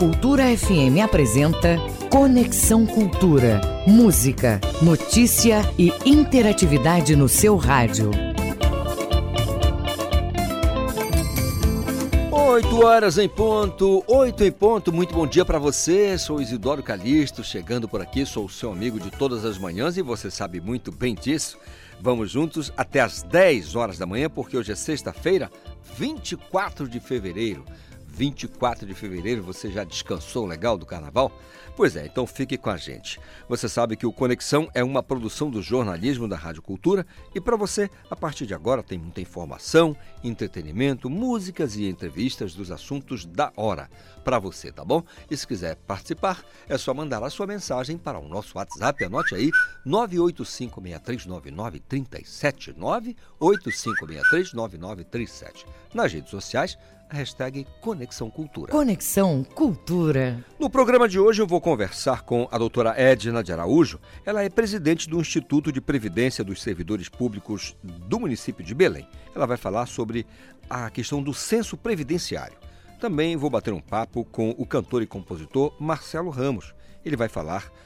Cultura FM apresenta Conexão Cultura. Música, notícia e interatividade no seu rádio. 8 horas em ponto, 8 em ponto, muito bom dia para você. Sou Isidoro Calixto, chegando por aqui, sou o seu amigo de todas as manhãs e você sabe muito bem disso. Vamos juntos até às 10 horas da manhã, porque hoje é sexta-feira, 24 de fevereiro. 24 de fevereiro, você já descansou legal do carnaval? Pois é, então fique com a gente. Você sabe que o Conexão é uma produção do jornalismo da Rádio Cultura e para você, a partir de agora, tem muita informação, entretenimento, músicas e entrevistas dos assuntos da hora para você, tá bom? E se quiser participar, é só mandar a sua mensagem para o nosso WhatsApp, anote aí, 985639937, 985639937. Nas redes sociais, hashtag Conexão Cultura. Conexão Cultura. No programa de hoje eu vou conversar com a doutora Edna de Araújo. Ela é presidente do Instituto de Previdência dos Servidores Públicos do município de Belém. Ela vai falar sobre a questão do censo previdenciário. Também vou bater um papo com o cantor e compositor Marcelo Ramos. Ele vai falar sobre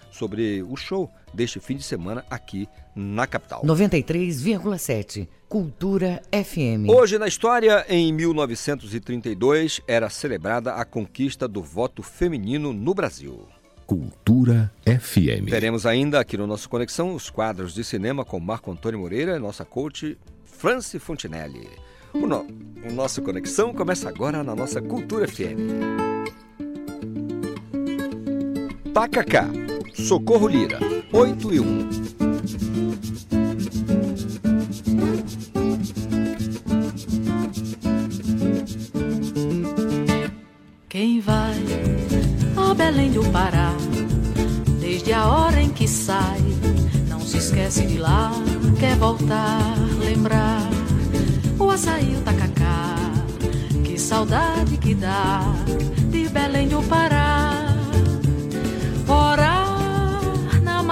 o show deste fim de semana aqui na capital. 93,7 Cultura FM. Hoje na história, em 1932, era celebrada a conquista do voto feminino no Brasil. Cultura FM. Teremos ainda aqui no nosso Conexão os quadros de cinema com Marco Antônio Moreira e nossa coach Franci Fontinelli. O, no... o nosso Conexão começa agora na nossa Cultura FM. Tacacá, Socorro Lira, 8 e 1. Quem vai a Belém do Pará, desde a hora em que sai, não se esquece de lá, quer voltar, lembrar o açaí, o tacacá, que saudade que dá de Belém do Pará. Orar na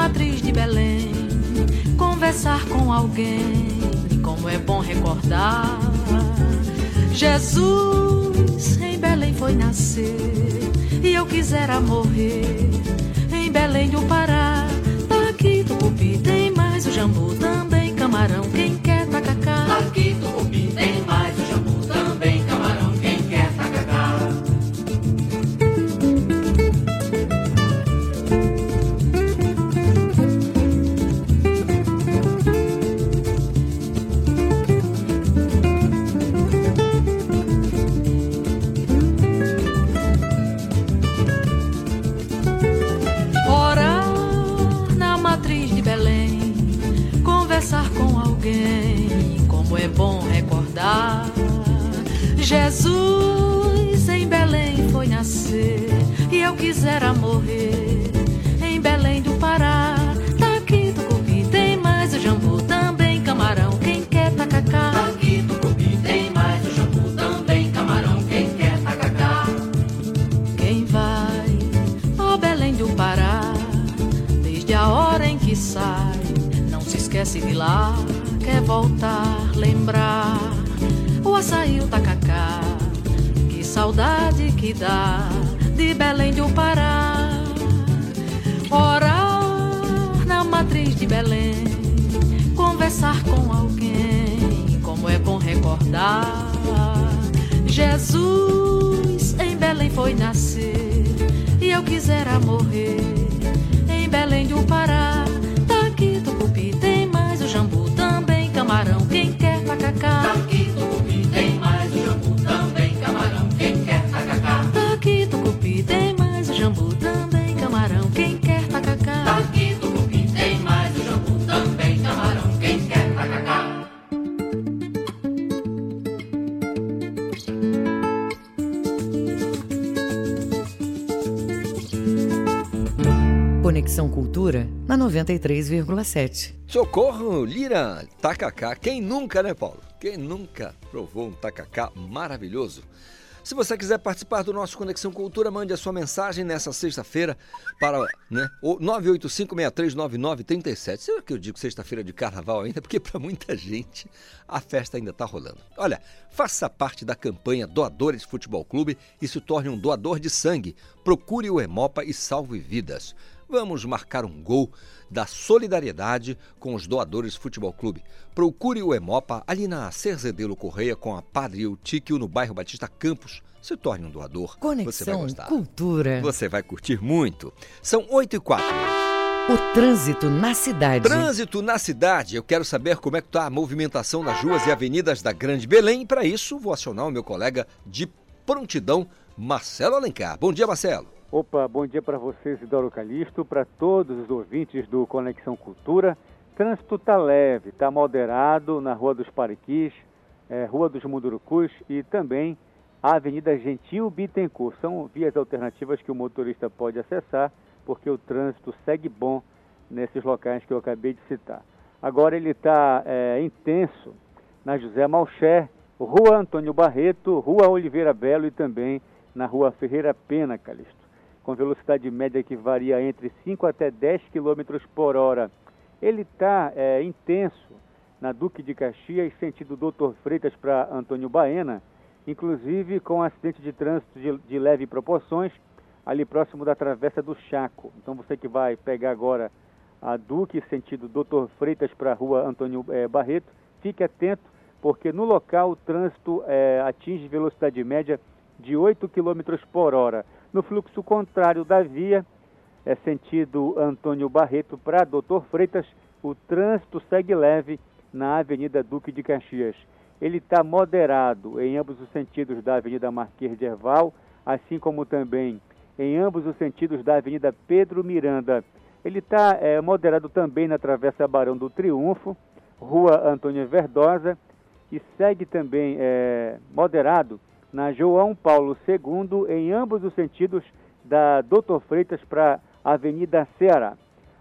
matriz de Belém, conversar com alguém, como é bom recordar. Jesus em Belém foi nascer, e eu quisera morrer em Belém do Pará. Daqui do Cupi tem mais o jambu, também camarão, quem quer tacacá. Aqui tucupi tem mais Jesus em Belém foi nascer, e eu quisera morrer em Belém do Pará. Daqui do Cupi tem mais o jambu, também camarão, quem quer tacacá. Aqui tucupi tem mais o jambu, também camarão, quem quer tacacá. Quem vai a Belém do Pará, desde a hora em que sai, não se esquece de lá, quer voltar, lembrar açaí, o tacacá, que saudade que dá de Belém do Pará. Orar na matriz de Belém, conversar com alguém, como é bom recordar. Jesus em Belém foi nascer e eu quisera morrer em Belém do Pará. Do Cupi tem mais o jambu, também camarão, quem quer tacacá. Cultura na 93,7. Socorro Lira, tacacá. Quem nunca, né, Paulo? Quem nunca provou um tacacá maravilhoso? Se você quiser participar do nosso Conexão Cultura, mande a sua mensagem nessa sexta-feira para né, o 985-639937. Será que eu digo sexta-feira de carnaval ainda? Porque para muita gente a festa ainda está rolando. Olha, faça parte da campanha Doadores Futebol Clube e se torne um doador de sangue. Procure o Hemopa e salve vidas. Vamos marcar um gol da solidariedade com os doadores Futebol Clube. Procure o Hemopa ali na Cerzedelo Correia com a Padre Eutíquio no bairro Batista Campos. Se torne um doador. Conexão Você vai gostar. Cultura. Você vai curtir muito. São 8 e 4. O trânsito na cidade. Trânsito na cidade. Eu quero saber como é que está a movimentação nas ruas e avenidas da Grande Belém. Para isso, vou acionar o meu colega de prontidão, Marcelo Alencar. Bom dia, Marcelo. Opa, bom dia para vocês, Idoro Calixto, para todos os ouvintes do Conexão Cultura. Trânsito tá leve, tá moderado na Rua dos Pariquis, é, Rua dos Mundurucus e também a Avenida Gentil Bittencourt. São vias alternativas que o motorista pode acessar, porque o trânsito segue bom nesses locais que eu acabei de citar. Agora ele está é, intenso na José Malcher, Rua Antônio Barreto, Rua Oliveira Belo e também na Rua Ferreira Pena, Calixto com velocidade média que varia entre 5 até 10 km por hora. Ele está é, intenso na Duque de Caxias, sentido Doutor Freitas para Antônio Baena, inclusive com um acidente de trânsito de, de leve proporções, ali próximo da Travessa do Chaco. Então você que vai pegar agora a Duque, sentido Doutor Freitas para a rua Antônio é, Barreto, fique atento, porque no local o trânsito é, atinge velocidade média de 8 km por hora. No fluxo contrário da via, é sentido Antônio Barreto para Doutor Freitas, o trânsito segue leve na Avenida Duque de Caxias. Ele está moderado em ambos os sentidos da Avenida Marquês de Erval, assim como também em ambos os sentidos da Avenida Pedro Miranda. Ele está é, moderado também na Travessa Barão do Triunfo, Rua Antônio Verdosa, e segue também é, moderado na João Paulo II, em ambos os sentidos da Doutor Freitas para a Avenida Ceará.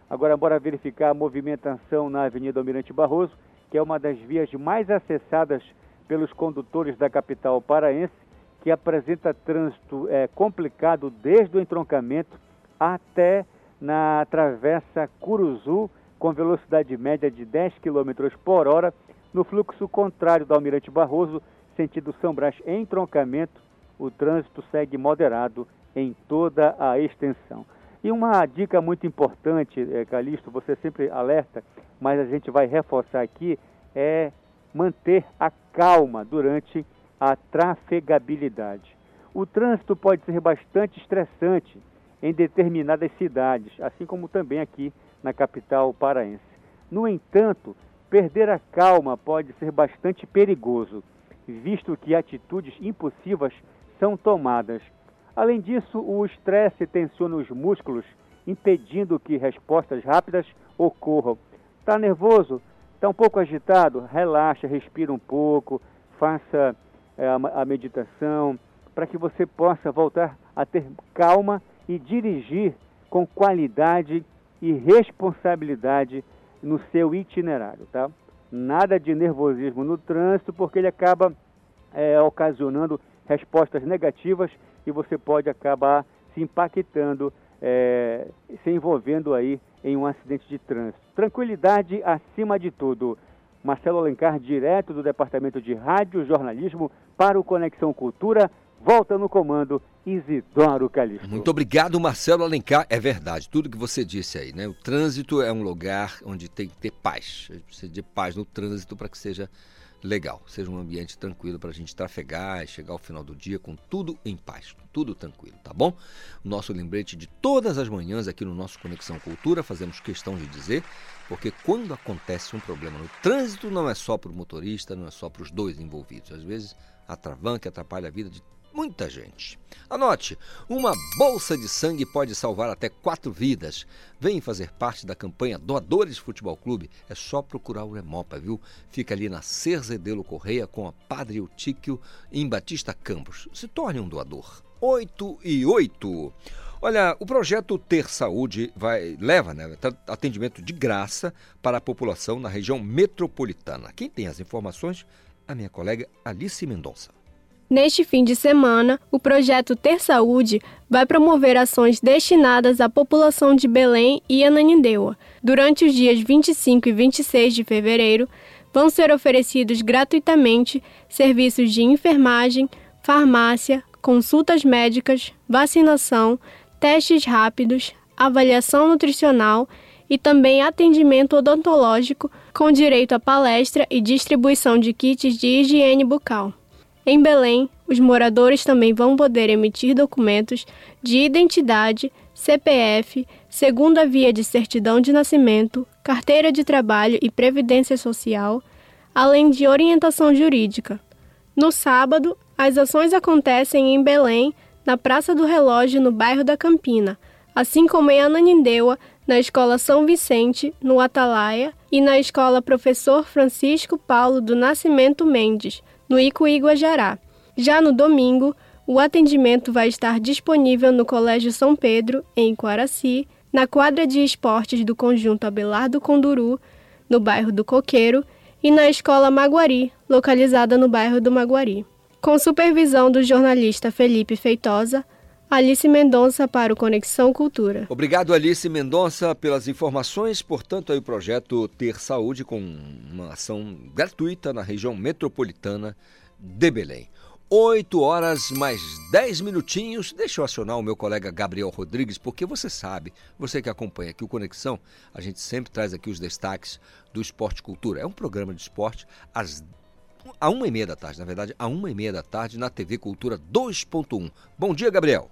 Agora, bora verificar a movimentação na Avenida Almirante Barroso, que é uma das vias mais acessadas pelos condutores da capital paraense, que apresenta trânsito é, complicado desde o entroncamento até na travessa Curuzu, com velocidade média de 10 km por hora, no fluxo contrário do Almirante Barroso, sentido São Brás em troncamento, o trânsito segue moderado em toda a extensão. E uma dica muito importante, é, Calixto, você sempre alerta, mas a gente vai reforçar aqui, é manter a calma durante a trafegabilidade. O trânsito pode ser bastante estressante em determinadas cidades, assim como também aqui na capital paraense. No entanto, perder a calma pode ser bastante perigoso visto que atitudes impulsivas são tomadas. Além disso, o estresse tensiona os músculos, impedindo que respostas rápidas ocorram. Está nervoso? Está um pouco agitado? Relaxa, respira um pouco, faça é, a meditação, para que você possa voltar a ter calma e dirigir com qualidade e responsabilidade no seu itinerário, tá? Nada de nervosismo no trânsito, porque ele acaba é, ocasionando respostas negativas e você pode acabar se impactando, é, se envolvendo aí em um acidente de trânsito. Tranquilidade acima de tudo. Marcelo Alencar, direto do Departamento de Rádio Jornalismo para o Conexão Cultura, volta no comando Isidoro Calixto. Muito obrigado, Marcelo Alencar. É verdade, tudo que você disse aí, né? O trânsito é um lugar onde tem que ter paz. Precisa de paz no trânsito para que seja legal, seja um ambiente tranquilo para a gente trafegar e chegar ao final do dia com tudo em paz, tudo tranquilo, tá bom? Nosso lembrete de todas as manhãs aqui no nosso Conexão Cultura, fazemos questão de dizer, porque quando acontece um problema no trânsito, não é só para o motorista, não é só para os dois envolvidos. Às vezes, atravanca, atrapalha a vida de muita gente. Anote: uma bolsa de sangue pode salvar até quatro vidas. Vem fazer parte da campanha Doadores Futebol Clube. É só procurar o Hemopa, viu? Fica ali na Cerzedelo Correia com a Padre Eutíquio em Batista Campos. Se torne um doador. 8 e 8. Olha, o projeto Ter Saúde vai, leva né, atendimento de graça para a população na região metropolitana. Quem tem as informações? A minha colega Alice Mendonça. Neste fim de semana, o projeto Ter Saúde vai promover ações destinadas à população de Belém e Ananindeua. Durante os dias 25 e 26 de fevereiro, vão ser oferecidos gratuitamente serviços de enfermagem, farmácia, consultas médicas, vacinação, testes rápidos, avaliação nutricional e também atendimento odontológico com direito a palestra e distribuição de kits de higiene bucal. Em Belém, os moradores também vão poder emitir documentos de identidade, CPF, segunda via de certidão de nascimento, carteira de trabalho e previdência social, além de orientação jurídica. No sábado, as ações acontecem em Belém, na Praça do Relógio, no bairro da Campina, assim como em Ananindeua, na Escola São Vicente, no Atalaia, e na Escola Professor Francisco Paulo do Nascimento Mendes, no Icuí Guajará. Já no domingo, o atendimento vai estar disponível no Colégio São Pedro, em Quaraci, na quadra de esportes do Conjunto Abelardo Conduru, no bairro do Coqueiro, e na Escola Maguari, localizada no bairro do Maguari. Com supervisão do jornalista Felipe Feitosa, Alice Mendonça para o Conexão Cultura. Obrigado, Alice Mendonça, pelas informações. Portanto, aí o projeto Ter Saúde com uma ação gratuita na região metropolitana de Belém. 8 horas mais 10 minutinhos. Deixa eu acionar o meu colega Gabriel Rodrigues, porque você sabe, você que acompanha aqui o Conexão, a gente sempre traz aqui os destaques do Esporte Cultura. É um programa de esporte às a uma e meia da tarde, na verdade, a uma e meia da tarde na TV Cultura 2.1. Bom dia, Gabriel.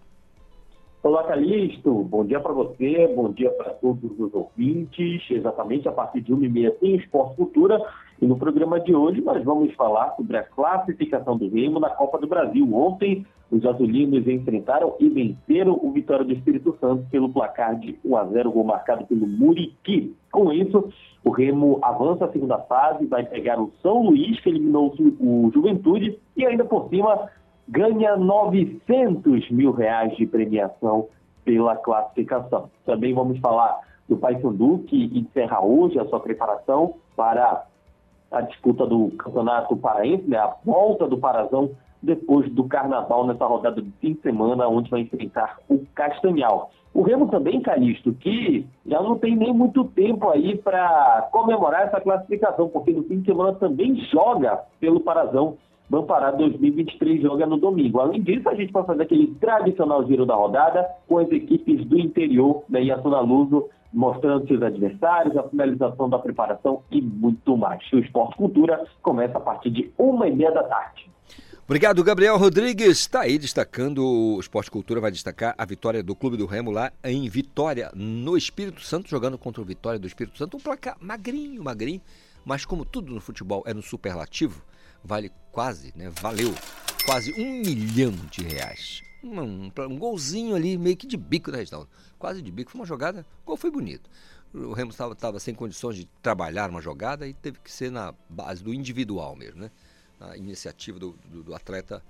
Olá, Calixto. Bom dia para você, bom dia para todos os ouvintes. Exatamente a partir de uma e meia tem Esporte Cultura. E no programa de hoje nós vamos falar sobre a classificação do Remo na Copa do Brasil. Ontem, os azulinos enfrentaram e venceram o Vitória do Espírito Santo pelo placar de 1 a 0, gol marcado pelo Muriqui. Com isso, o Remo avança a segunda fase, vai pegar o São Luís, que eliminou o Juventude, e ainda por cima ganha 900 mil reais de premiação pela classificação. Também vamos falar do Paysandu, que encerra hoje a sua preparação para a disputa do Campeonato Paraense, né, a volta do Parazão depois do Carnaval nessa rodada de fim de semana, onde vai enfrentar o Castanhal. O Remo também, Calixto, que já não tem nem muito tempo aí para comemorar essa classificação, porque no fim de semana também joga pelo Parazão Bampará 2023 joga no domingo. Além disso, a gente vai fazer aquele tradicional giro da rodada com as equipes do interior da Iatuna Luso, mostrando seus adversários, a finalização da preparação e muito mais. O Esporte Cultura começa a partir de uma e meia da tarde. Obrigado, Gabriel Rodrigues. Está aí destacando, o Esporte Cultura vai destacar a vitória do Clube do Remo lá em Vitória, no Espírito Santo, jogando contra o Vitória do Espírito Santo. Um placar magrinho, magrinho, mas como tudo no futebol é no superlativo, vale quase, né? Valeu quase um milhão de reais. Um, um, golzinho ali, meio que de bico da Reginaldo. Quase de bico. Foi uma jogada, o gol foi bonito. O Remo estava sem condições de trabalhar uma jogada e teve que ser na base do individual mesmo, né? Na iniciativa do, do, do atleta,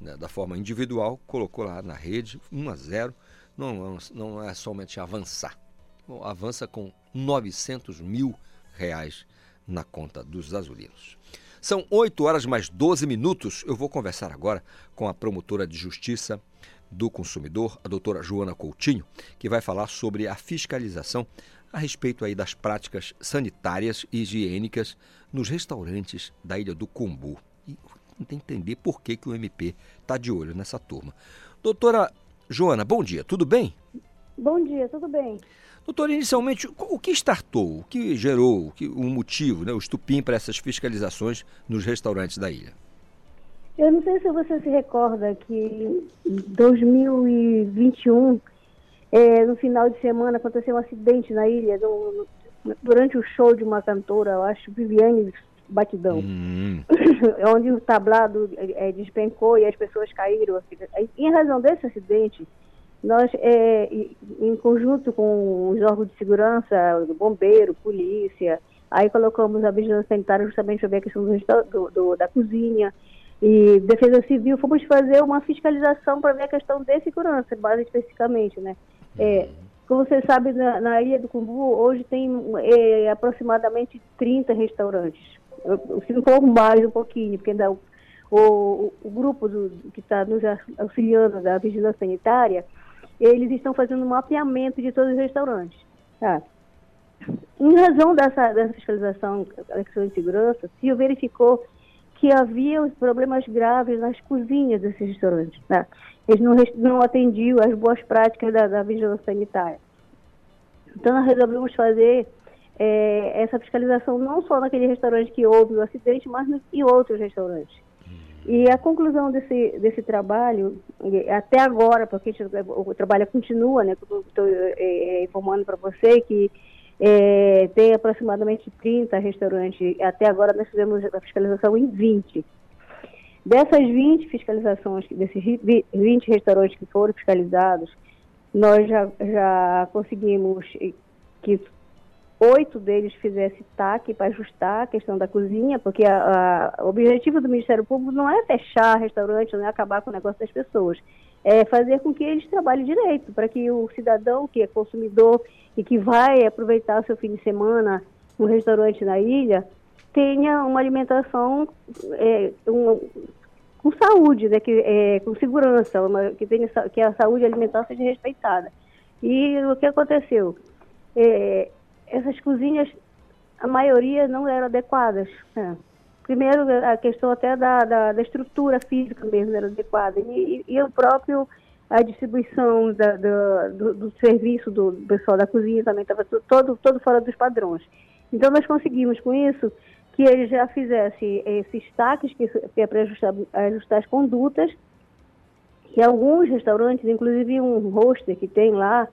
né? da forma individual, colocou lá na rede, 1 a 0 não, não é somente avançar. Bom, avança com 900 mil reais na conta dos azulinos. São 8 horas mais 12 minutos. Eu vou conversar agora com a promotora de justiça do consumidor, a doutora Joana Coutinho, que vai falar sobre a fiscalização a respeito aí das práticas sanitárias e higiênicas nos restaurantes da Ilha do Combu. E entender por que, que o MP está de olho nessa turma. Doutora Joana, bom dia, tudo bem? Bom dia, tudo bem. Doutor, inicialmente, o que startou, o que gerou, o, que, o motivo, né, o estupim para essas fiscalizações nos restaurantes da ilha? Eu não sei se você se recorda que em 2021, é, no final de semana, aconteceu um acidente na ilha, durante o show de uma cantora, eu acho, Viviane Batidão, hum. onde o tablado é, despencou e as pessoas caíram. Em razão desse acidente, nós, é, em conjunto com os órgãos de segurança, bombeiro, polícia, aí colocamos a vigilância sanitária justamente ver a questão do, do, da cozinha, e defesa civil, fomos fazer uma fiscalização para ver a questão de segurança, mais especificamente, né? É, como você sabe, na, na, Ilha do Cumbu, hoje tem é, aproximadamente 30 restaurantes. Se não for mais um pouquinho, porque ainda o, o grupo do, que está nos auxiliando da vigilância sanitária, eles estão fazendo um mapeamento de todos os restaurantes. Tá? Em razão dessa, dessa fiscalização da questão de segurança, se verificou que havia problemas graves nas cozinhas desses restaurantes. Tá? Eles não, não atendiam às boas práticas da, da vigilância sanitária. Então, nós resolvemos fazer é, essa fiscalização não só naquele restaurante que houve o acidente, mas em outros restaurantes. E a conclusão desse, desse trabalho, até agora, porque o trabalho continua, né? Estou é, é, informando para você que é, tem aproximadamente 30 restaurantes. Até agora nós fizemos a fiscalização em 20. Dessas 20 fiscalizações, desses 20 restaurantes que foram fiscalizados, nós já, já conseguimos que oito deles fizesse TAC para ajustar a questão da cozinha, porque a, a, o objetivo do Ministério Público não é fechar restaurante, não é acabar com o negócio das pessoas, é fazer com que eles trabalhem direito, para que o cidadão que é consumidor e que vai aproveitar o seu fim de semana no restaurante na ilha, tenha uma alimentação é, um, com saúde, né, que, é, com segurança, uma, que, tenha, que a saúde alimentar seja respeitada. E o que aconteceu? É, essas cozinhas, a maioria não eram adequadas. Né? Primeiro, a questão até da, da, da, estrutura física mesmo era adequada. E, e, e o próprio, a distribuição da, da, do, do, serviço do pessoal da cozinha também estava todo, todo fora dos padrões. Então, nós conseguimos com isso que ele já fizesse esses destaques, que é para ajustar, ajustar as condutas, que alguns restaurantes, inclusive um roster que tem lá,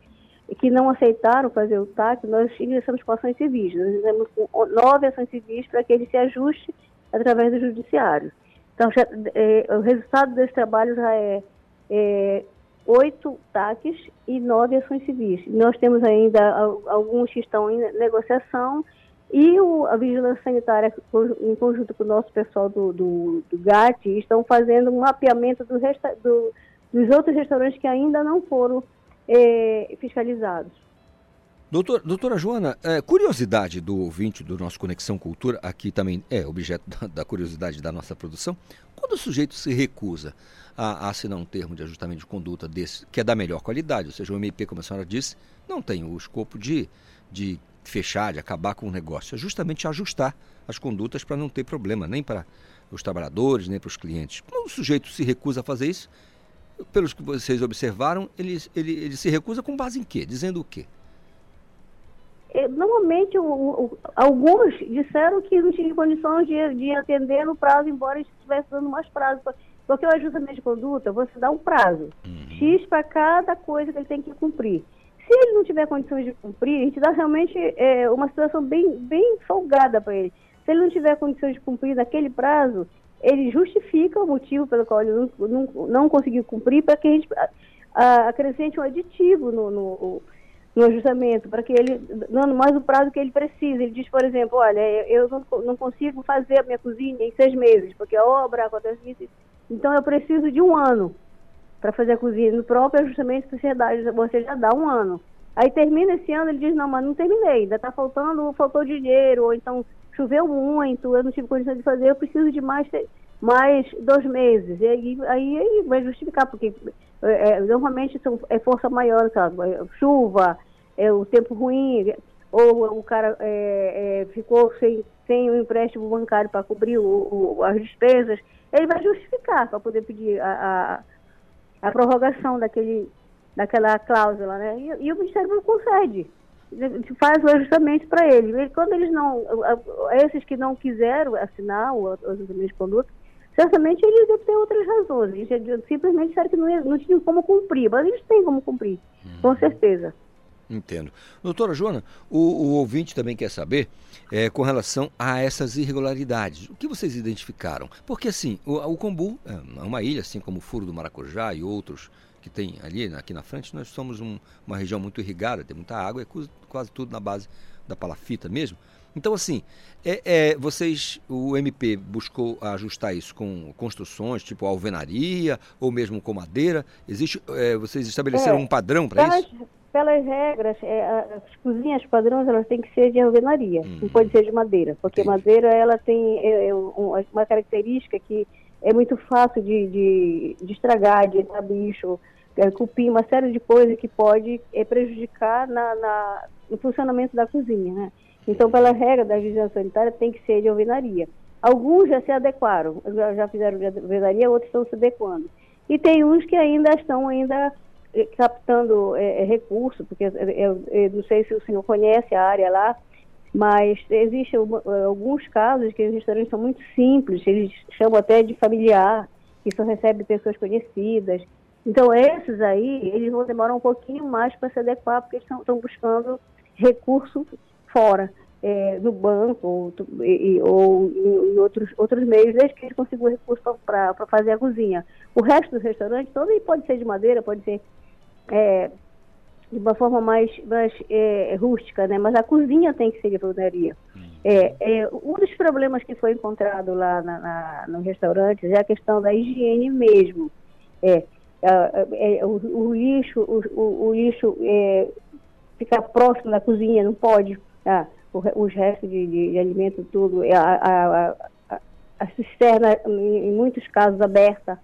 que não aceitaram fazer o TAC, nós ingressamos com ações civis. Nós fizemos nove ações civis para que ele se ajuste através do judiciário. Então, já, é, o resultado desse trabalho já é, é oito TACs e nove ações civis. Nós temos ainda alguns que estão em negociação e o, a Vigilância Sanitária, em conjunto com o nosso pessoal do, do, do GAT, estão fazendo um mapeamento do resta, do, dos outros restaurantes que ainda não foram é, fiscalizados. Doutor, doutora Joana, é, curiosidade do ouvinte do nosso Conexão Cultura, aqui também é objeto da, da curiosidade da nossa produção. Quando o sujeito se recusa a, a, assinar um termo de ajustamento de conduta desse, que é da melhor qualidade, ou seja, o MP, como a senhora disse, não tem o escopo de, de fechar, de acabar com o negócio, é justamente ajustar as condutas para não ter problema, nem para os trabalhadores, nem para os clientes. Quando o sujeito se recusa a fazer isso, pelos que vocês observaram, ele, ele, ele se recusa com base em quê? Dizendo o quê? É, normalmente, o, o, alguns disseram que não tinham condições de, de atender no prazo, embora estivesse dando mais prazo. Porque o ajustamento de conduta, você dá um prazo, uhum. X para cada coisa que ele tem que cumprir. Se ele não tiver condições de cumprir, a gente dá realmente é, uma situação bem, bem folgada para ele. Se ele não tiver condições de cumprir naquele prazo, ele justifica o motivo pelo qual ele não, não, não conseguiu cumprir para que a gente acrescente um aditivo no, no, no ajustamento, para que ele, dando mais o prazo que ele precisa. Ele diz, por exemplo, olha, eu não, não consigo fazer a minha cozinha em seis meses, porque a obra acontece isso, então eu preciso de um ano para fazer a cozinha. No próprio ajustamento de sociedade, você já dá um ano. Aí termina esse ano, ele diz, não, mas não terminei, ainda está faltando, faltou dinheiro, ou então choveu muito, eu não tive condição de fazer, eu preciso de mais, mais dois meses. E aí, aí, vai justificar, porque é normalmente são, é força maior, sabe? É, chuva, é o tempo ruim, ou o cara é, é, ficou sem, sem o empréstimo bancário para cobrir o, o, as despesas, ele vai justificar para poder pedir a, a, a, prorrogação daquele, daquela cláusula, né? E, e o Ministério não concede faz o ajustamento para ele. E quando eles não, esses que não quiseram assinar o ajustamento de conduta, certamente eles devem ter outras razões. Eles simplesmente disseram que não, não tinham como cumprir, mas eles têm como cumprir, uhum. com certeza. Entendo. Doutora Joana, o, o ouvinte também quer saber é, com relação a essas irregularidades. O que vocês identificaram? Porque assim, o, o Combu é uma ilha, assim como o Furo do Maracujá e outros que tem ali, aqui na frente, nós somos um, uma região muito irrigada, tem muita água, é quase tudo na base da palafita mesmo. Então, assim, é, é, vocês, o MP buscou ajustar isso com construções, tipo alvenaria, ou mesmo com madeira? Existe, é, vocês estabeleceram é, um padrão para isso? Pelas regras, é, as cozinhas padrões elas têm que ser de alvenaria, uhum. não pode ser de madeira, porque Entendi. madeira ela tem é, uma característica que é muito fácil de, de, de estragar, de entrar bicho, cupim, uma série de coisas que pode é, prejudicar na, na, no funcionamento da cozinha, né? Então, pela regra da vigilância sanitária, tem que ser de alvenaria. Alguns já se adequaram, já, já fizeram de alvenaria, outros estão se adequando. E tem uns que ainda estão ainda eh, captando é, recurso, porque eu, eu, não sei se o senhor conhece a área lá, mas existem alguns casos que os restaurantes são muito simples, eles chamam até de familiar, que só recebe pessoas conhecidas. Então, esses aí, eles vão demorar um pouquinho mais para se adequar, porque eles estão buscando recurso fora, é, no banco ou, e, ou em, outros, outros meios, desde que eles consigam recurso para fazer a cozinha. O resto do restaurante, todo pode ser de madeira, pode ser é, de uma forma mais, mais é, rústica, né? mas a cozinha tem que ser de alvenaria. Hum. É, é, um dos problemas que foi encontrado lá na, na, no restaurante é a questão da higiene mesmo. É o, o, lixo, o, o, lixo é, ficar próximo da cozinha, não pode. Ah, os restos de, de, de alimento, tudo, é, a, a, a, a, cisterna, em, muitos casos, aberta,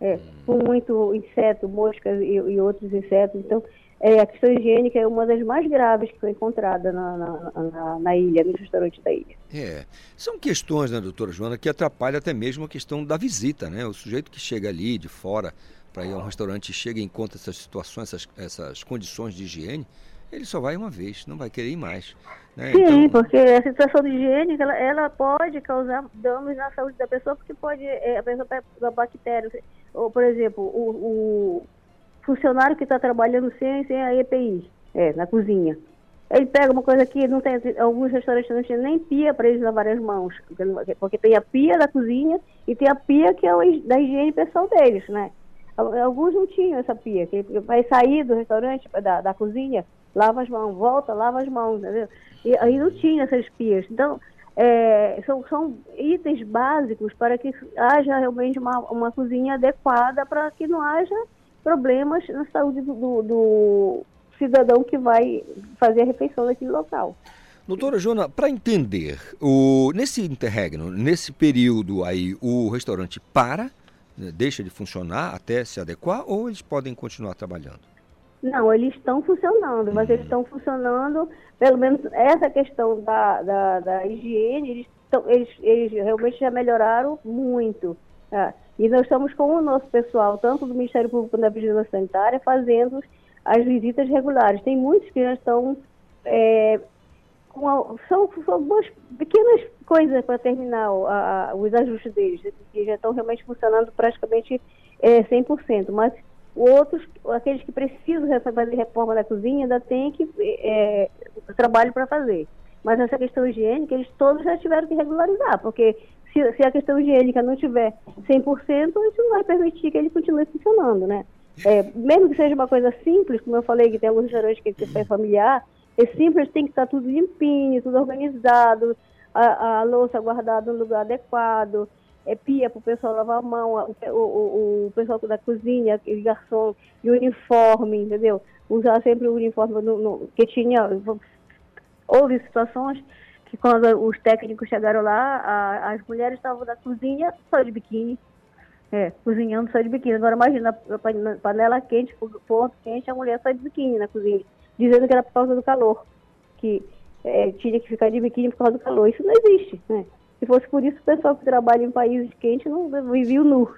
é, com muito inseto, moscas e, e outros insetos. Então, é, a questão higiênica é uma das mais graves que foi encontrada na, na, na, na, ilha, no restaurante da ilha. É, são questões, né, doutora Joana, que atrapalham até mesmo a questão da visita, né? O sujeito que chega ali de fora para ir a um restaurante e chega e encontra essas situações, essas, essas condições de higiene, ele só vai uma vez, não vai querer ir mais. Né? Sim, então... porque a situação de higiene ela, ela, pode causar danos na saúde da pessoa, porque pode é, a pessoa pegar bactérias. Ou, por exemplo, o, o funcionário que está trabalhando sem, sem a EPI, é, na cozinha. Ele pega uma coisa que não tem, alguns restaurantes não tem nem pia para eles lavarem as mãos, porque tem a pia da cozinha e tem a pia que é da higiene pessoal deles, né? Alguns não tinham essa pia, que vai sair do restaurante, da, da cozinha, lava as mãos, volta, lava as mãos, entendeu? E aí não tinha essas pias. Então, é, são, são itens básicos para que haja realmente uma, uma cozinha adequada para que não haja problemas na saúde do, do, do cidadão que vai fazer a refeição naquele local. Doutora Jona, para entender, o, nesse interregno, nesse período aí, o restaurante para, deixa de funcionar até se adequar ou eles podem continuar trabalhando? Não, eles estão funcionando, mas eles estão funcionando, pelo menos essa questão da, da, da higiene, eles, tão, eles, eles, realmente já melhoraram muito. Tá? E nós estamos com o nosso pessoal, tanto do Ministério Público quanto da Vigilância Sanitária, fazendo as visitas regulares. Tem muitos que já estão é, com são, são umas pequenas coisas para terminar a, a, os ajustes deles, que já estão realmente funcionando praticamente é, 100%, mas Outros, aqueles que precisam fazer reforma da cozinha, ainda tem que é, trabalho para fazer. Mas essa questão higiênica, eles todos já tiveram que regularizar, porque se, se a questão higiênica não tiver 100%, isso não vai permitir que ele continue funcionando, né? É, mesmo que seja uma coisa simples, como eu falei, que tem alguns restaurantes que é familiar, é simples, tem que estar tudo limpinho, tudo organizado, a, a louça guardada no lugar adequado, é, pia para o pessoal lavar a mão, o, o, o pessoal da cozinha, o garçom, e uniforme, entendeu? Usar sempre o uniforme no, no, que tinha. Houve situações que quando os técnicos chegaram lá, a, as mulheres estavam na cozinha só de biquíni. É, cozinhando só de biquíni. Agora imagina, panela quente, ponto quente, a mulher só de biquíni na cozinha, dizendo que era por causa do calor, que é, tinha que ficar de biquíni por causa do calor. Isso não existe, né? Se fosse por isso, o pessoal que trabalha em países quentes não vivia nu.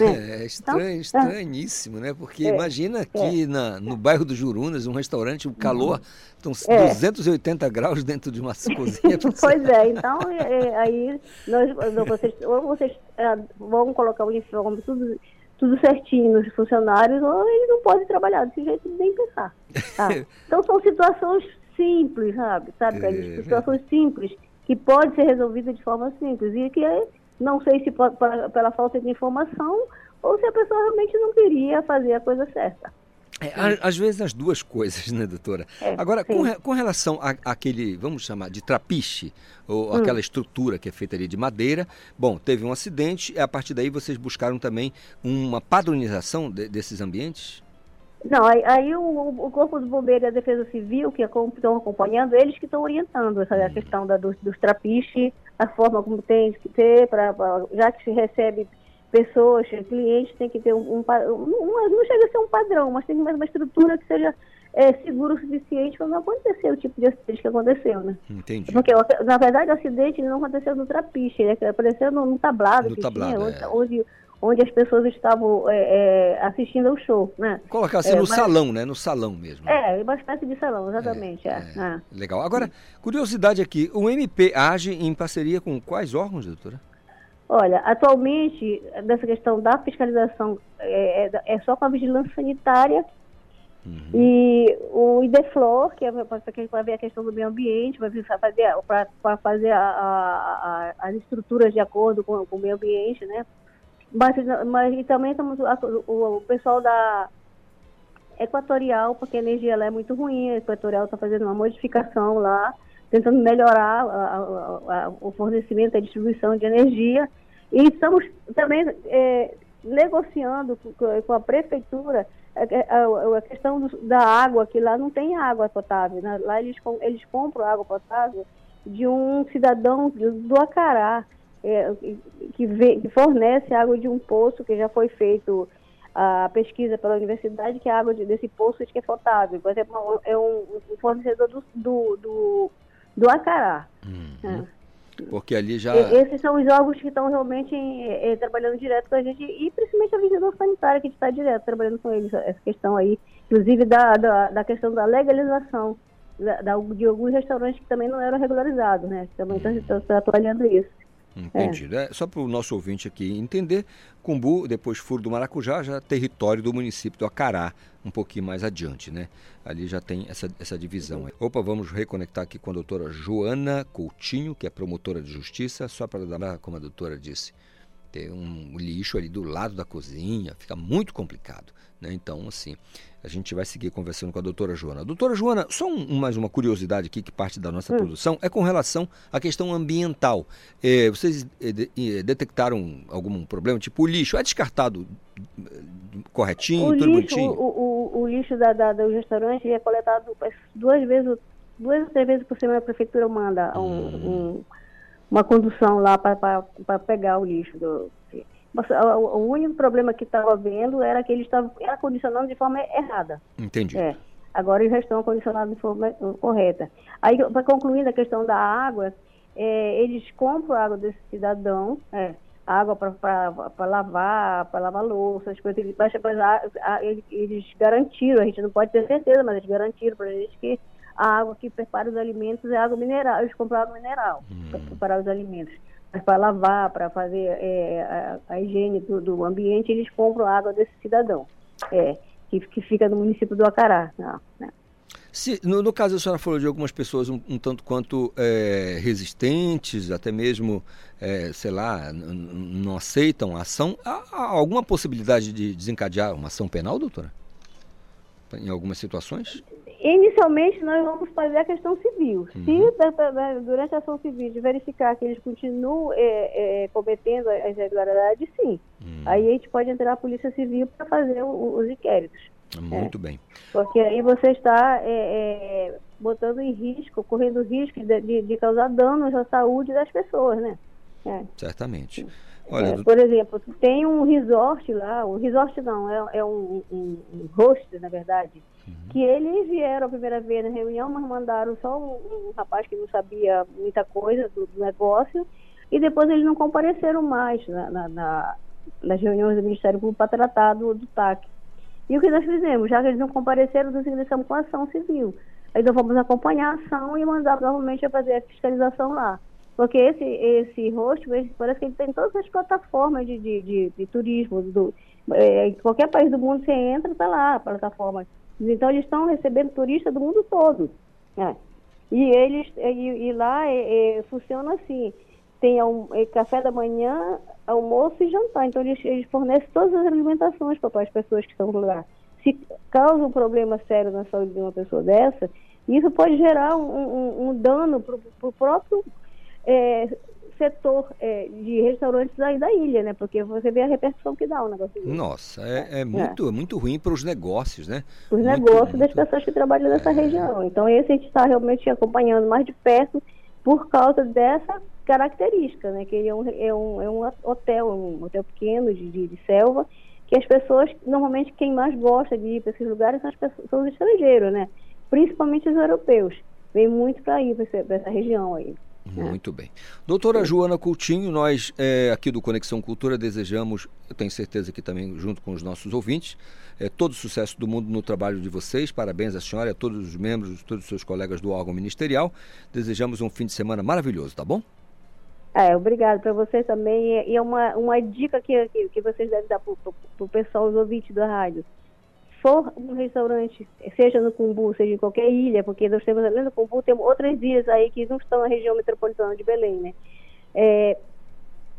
Né? É estranho, então, estranhíssimo, né? Porque é, imagina aqui é. na, no bairro do Jurunas, um restaurante, o calor, estão é. 280 graus dentro de uma cozinha. pois é, então é, é, aí nós, vocês, ou vocês é, vão colocar o uniforme tudo, tudo certinho nos funcionários, ou eles não podem trabalhar desse jeito nem pensar. Tá? Então são situações simples, sabe? sabe é, situações simples que pode ser resolvida de forma simples e que não sei se pode, pela falta de informação ou se a pessoa realmente não queria fazer a coisa certa. É, às vezes as duas coisas, né, doutora? É, Agora, com, com, relação àquele, vamos chamar de trapiche, ou hum. aquela estrutura que é feita ali de madeira, bom, teve um acidente, e a partir daí vocês buscaram também uma padronização de, desses ambientes? Não, aí, aí o, o, Corpo dos Bombeiros e a Defesa Civil, que estão acompanhando, eles que estão orientando essa a questão da, dos, dos trapiches, a forma como tem que ter, pra, pra, já que se recebe pessoas, clientes têm que ter um, um, um, não chega a ser um padrão, mas tem que ter uma estrutura que seja é, seguro o suficiente para não acontecer o tipo de acidente que aconteceu, né? Entendi. Porque, na verdade, o acidente não aconteceu no trapiche, ele aconteceu no, no tablado, No que tablado, tinha, é. onde, onde, as pessoas estavam é, é, assistindo ao show, né? Colocar assim É, no mas- salão, né? No salão mesmo. É, uma espécie de salão, exatamente. É, é. Legal. Agora, curiosidade aqui, o MP age em parceria com quais órgãos, doutora? Olha, atualmente, dessa questão da fiscalização é, é- é só com a vigilância sanitária. E o IDEFLOR, que é para ver a questão do meio ambiente, vai fazer, para fazer a- a- a- as estruturas de acordo com, com o meio ambiente, né? Mas, mas e também estamos, o, o pessoal da Equatorial, porque a energia lá é muito ruim, a Equatorial está fazendo uma modificação lá, tentando melhorar a- a- a- o fornecimento e a distribuição de energia. E estamos também eh, negociando com, a prefeitura a, a- a questão do- da água, que lá não tem água potável. né? Lá eles, eles compram água potável de um cidadão do, Acará, eh, que, vê- que fornece água de um poço que já foi feito a pesquisa pela universidade que a água de- desse poço é é potável. Por exemplo, é um, um fornecedor do, do, do, do Acará. É. Porque ali já. Esses são os órgãos que estão realmente eh, eh, trabalhando direto com a gente e principalmente a vigilância sanitária que está direto trabalhando com eles, essa questão aí, inclusive da, da, da questão da legalização da, da- de alguns restaurantes que também não eram regularizados, né? Também estão trabalhando isso. Entendido. É, só para o nosso ouvinte aqui entender, Cumbu, depois Furo do Maracujá, já é território do município do Acará, um pouquinho mais adiante, né? Ali já tem essa, essa divisão. aí. Opa, vamos reconectar aqui com a doutora Joana Coutinho, que é promotora de justiça, só para dar, como a doutora disse, ter um lixo ali do lado da cozinha, fica muito complicado, né? Então, assim, a gente vai seguir conversando com a doutora Joana. Doutora Joana, só um- mais uma curiosidade aqui que parte da nossa produção é com relação à questão ambiental. Eh, vocês eh, de- eh, detectaram algum problema? Tipo, o lixo é descartado eh, corretinho, O tudo lixo, bonitinho? o, o, o lixo da, da, do restaurante é coletado duas vezes, duas ou três vezes por semana a prefeitura manda um- um- uma condução lá para pegar o lixo. Do, o, o único problema que estava havendo era que eles estavam acondicionando de forma errada. Entendi. É. Agora eles já estão acondicionados de forma eh, correta. Aí, para concluir a questão da água, eh, eles compram a água desse cidadão, é, água para lavar, para lavar louça, as coisas. Mas, mas a- a- eles, eles garantiram, a gente não pode ter certeza, mas eles garantiram para a gente que a água que prepara os alimentos é água mineral. Eles compram água mineral para preparar os alimentos. Para lavar, para fazer eh, a, a higiene do, do ambiente, eles compram água desse cidadão. É, que, que fica no município do Acará. Né? Se, no, no caso, a senhora falou de algumas pessoas um, um tanto quanto eh, resistentes, até mesmo, eh, sei lá, não aceitam a ação. Há, há alguma possibilidade de desencadear uma ação penal, doutora? Em algumas situações? Inicialmente, nós vamos fazer a questão civil. Se da- da- durante a ação civil de verificar que eles continuam é, é, cometendo as irregularidades, sim. Aí a gente pode entrar a Polícia Civil para fazer o- os inquéritos. Muito bem. Porque aí você está é, é, botando em risco, correndo risco de, de- de causar danos à saúde das pessoas, né? É. Certamente. Olha, É, por exemplo, tem um resort lá, um resort não, é, é um, um, um host, na verdade, que eles vieram a primeira vez na reunião, mas mandaram só um, um rapaz que não sabia muita coisa do, do negócio, e depois eles não compareceram mais na, na- na- nas reuniões do Ministério Público para tratar do, do TAC. E o que nós fizemos? Já que eles não compareceram, nós ingressamos com a ação civil. Aí nós vamos acompanhar a ação e mandar novamente a fazer a fiscalização lá. Porque esse, esse rosto, parece que ele tem todas as plataformas de, de, de, de turismo. Do, é, qualquer país do mundo você entra, está lá a plataforma. Então eles estão recebendo turistas do mundo todo. né? E eles e, e lá é, é, funciona assim. Tem alm- é, café da manhã, almoço e jantar. Então eles, eles fornecem todas as alimentações para as pessoas que estão lá. Se causa um problema sério na saúde de uma pessoa dessa, isso pode gerar um, um- um dano para o próprio é, setor é, de restaurantes aí da ilha, né? Porque você vê a repercussão que dá o negócio. Nossa, é, é muito, é muito ruim para os negócios, né? os Muito, negócios das muito. pessoas que trabalham nessa região. Então, esse a gente está realmente acompanhando mais de perto por causa dessa característica, né? Que ele é um, é um, é um hotel, um hotel pequeno de, de, de, selva, que as pessoas, normalmente quem mais gosta de ir para esses lugares são, as pessoas, são os estrangeiros, né? Principalmente os europeus. Vem muito para ir para essa região aí. Né? Muito bem. Doutora Joana Coutinho, nós é, aqui do Conexão Cultura desejamos, eu tenho certeza que também junto com os nossos ouvintes, é, todo o sucesso do mundo no trabalho de vocês. Parabéns à senhora e a todos os membros, todos os seus colegas do órgão ministerial. Desejamos um fim de semana maravilhoso, tá bom? É, obrigado para vocês também. E é uma, uma dica que, que vocês devem dar para o pessoal, os ouvintes da rádio for um restaurante, seja no Cumbu, seja em qualquer ilha, porque nós temos, além do Cumbu, temos outras ilhas aí que não estão na região metropolitana de Belém, né? É,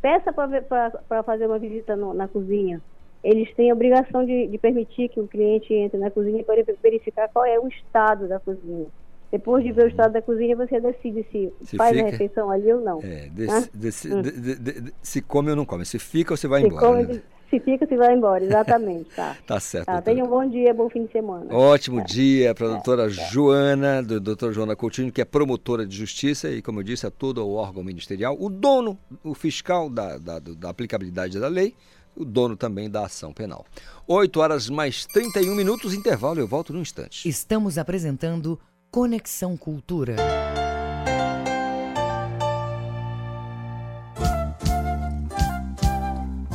peça para fazer uma visita no, na cozinha. Eles têm a obrigação de, de, permitir que o cliente entre na cozinha para verificar qual é o estado da cozinha. Depois de ver o estado da cozinha, você decide se, se faz fica, a refeição ali ou não. É, desse, hum. de, de, se come ou não come. Se fica ou você vai se embora. Come, né? Se fica, se vai embora, exatamente, tá. tá certo. Tá, tenha um bom dia, bom fim de semana. Ótimo é. dia para a doutora é. Joana, do doutora Joana Coutinho, que é promotora de justiça e, como eu disse, é todo o órgão ministerial, o dono, o fiscal da, da, da aplicabilidade da lei, o dono também da ação penal. 8 horas mais 31 minutos, intervalo, eu volto num instante. Estamos apresentando Conexão Cultura.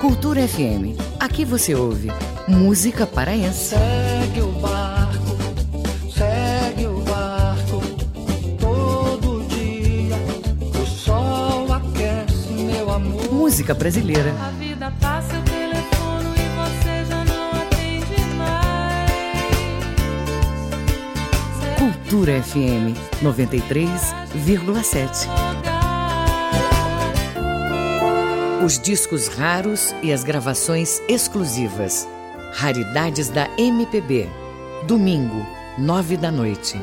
Cultura FM. Aqui você ouve música paraense. Segue o barco, segue o barco. Todo dia o sol aquece meu amor. Música brasileira. A vida passa, o telefone e você já não atende mais. Cultura FM 93,7. Os discos raros e as gravações exclusivas. Raridades da MPB. Domingo, nove da noite.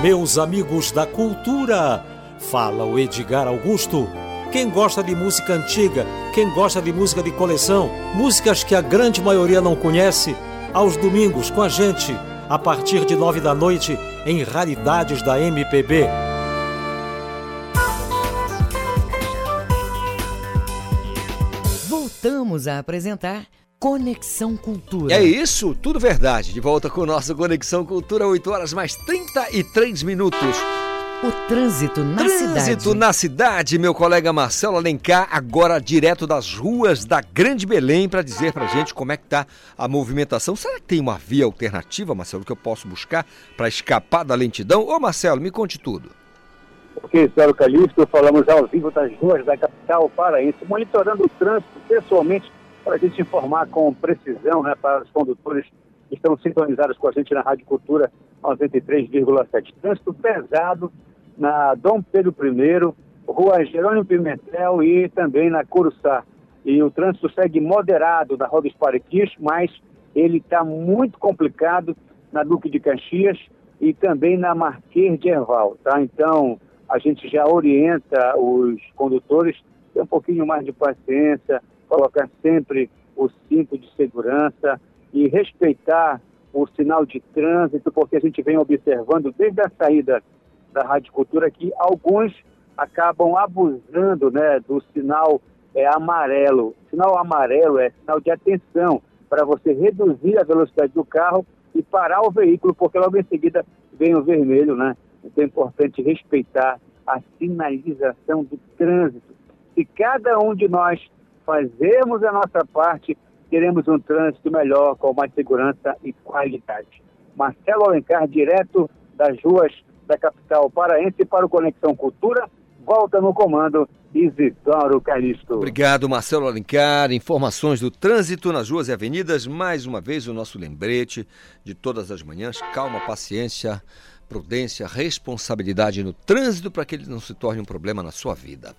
Meus amigos da cultura, fala o Edgar Augusto. Quem gosta de música antiga, quem gosta de música de coleção, músicas que a grande maioria não conhece, aos domingos com a gente, a partir de nove da noite, em Raridades da MPB. Voltamos a apresentar Conexão Cultura. É isso, tudo verdade. De volta com o nosso Conexão Cultura, 8 horas mais 33 minutos. O trânsito na trânsito cidade. Trânsito na cidade, meu colega Marcelo Alencar, agora direto das ruas da Grande Belém, para dizer pra gente como é que tá a movimentação. Será que tem uma via alternativa, Marcelo, que eu posso buscar para escapar da lentidão? Ô Marcelo, me conte tudo. Ok, Célio Calixto, falamos ao vivo das ruas da capital paraense, monitorando o trânsito pessoalmente para a gente informar com precisão né, para os condutores que estão sintonizados com a gente na Rádio Cultura 93,7. Trânsito pesado na Dom Pedro I, Rua Jerônimo Pimentel e também na Curuçá. E o trânsito segue moderado na Rua dos Pariquis, mas ele está muito complicado na Duque de Caxias e também na Marquês de Erval, tá? Então, a gente já orienta os condutores a ter um pouquinho mais de paciência, colocar sempre o cinto de segurança e respeitar o sinal de trânsito, porque a gente vem observando desde a saída da Rádio Cultura que alguns acabam abusando né, do sinal é, amarelo. Sinal amarelo é sinal de atenção para você reduzir a velocidade do carro e parar o veículo, porque logo em seguida vem o vermelho, né? Então é importante respeitar a sinalização do trânsito. Se cada um de nós fazermos a nossa parte, teremos um trânsito melhor, com mais segurança e qualidade. Marcelo Alencar, direto das ruas da capital paraense para o Conexão Cultura, volta no comando Isidoro Calixto. Obrigado, Marcelo Alencar. Informações do trânsito nas ruas e avenidas. Mais uma vez, o nosso lembrete de todas as manhãs. Calma, paciência, prudência, responsabilidade no trânsito para que ele não se torne um problema na sua vida.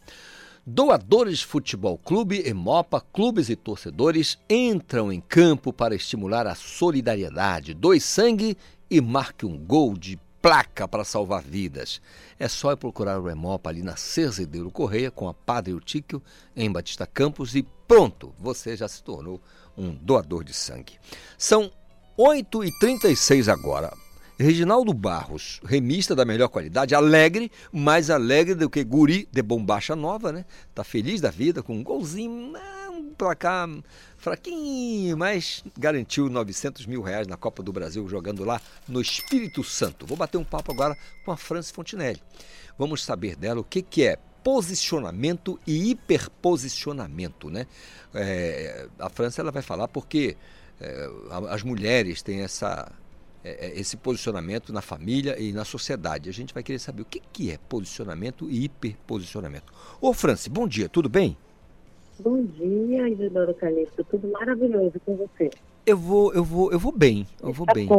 Doadores Futebol Clube, Emopa, clubes e torcedores entram em campo para estimular a solidariedade. Doe sangue e marque um gol de placa para salvar vidas. É só procurar o Emopa ali na Cerzedeiro Correia com a Padre Eutíquio em Batista Campos e pronto, você já se tornou um doador de sangue. São 8h36 agora. Reginaldo Barros, remista da melhor qualidade, alegre, mais alegre do que guri de bombacha nova, né? Tá feliz da vida com um golzinho, ah, um placar fraquinho, mas garantiu 900 mil reais na Copa do Brasil jogando lá no Espírito Santo. Vou bater um papo agora com a Franci Fontinelli. Vamos saber dela o que, que é posicionamento e hiperposicionamento, né? É, a França ela vai falar porque é, as mulheres têm essa é, é, esse posicionamento na família e na sociedade. A gente vai querer saber o que, que é posicionamento e hiperposicionamento. Ô, Franci, bom dia, tudo bem? Bom dia, Isidoro Calixto. Tudo maravilhoso com você. Eu vou, eu vou, eu vou bem, eu vou bem.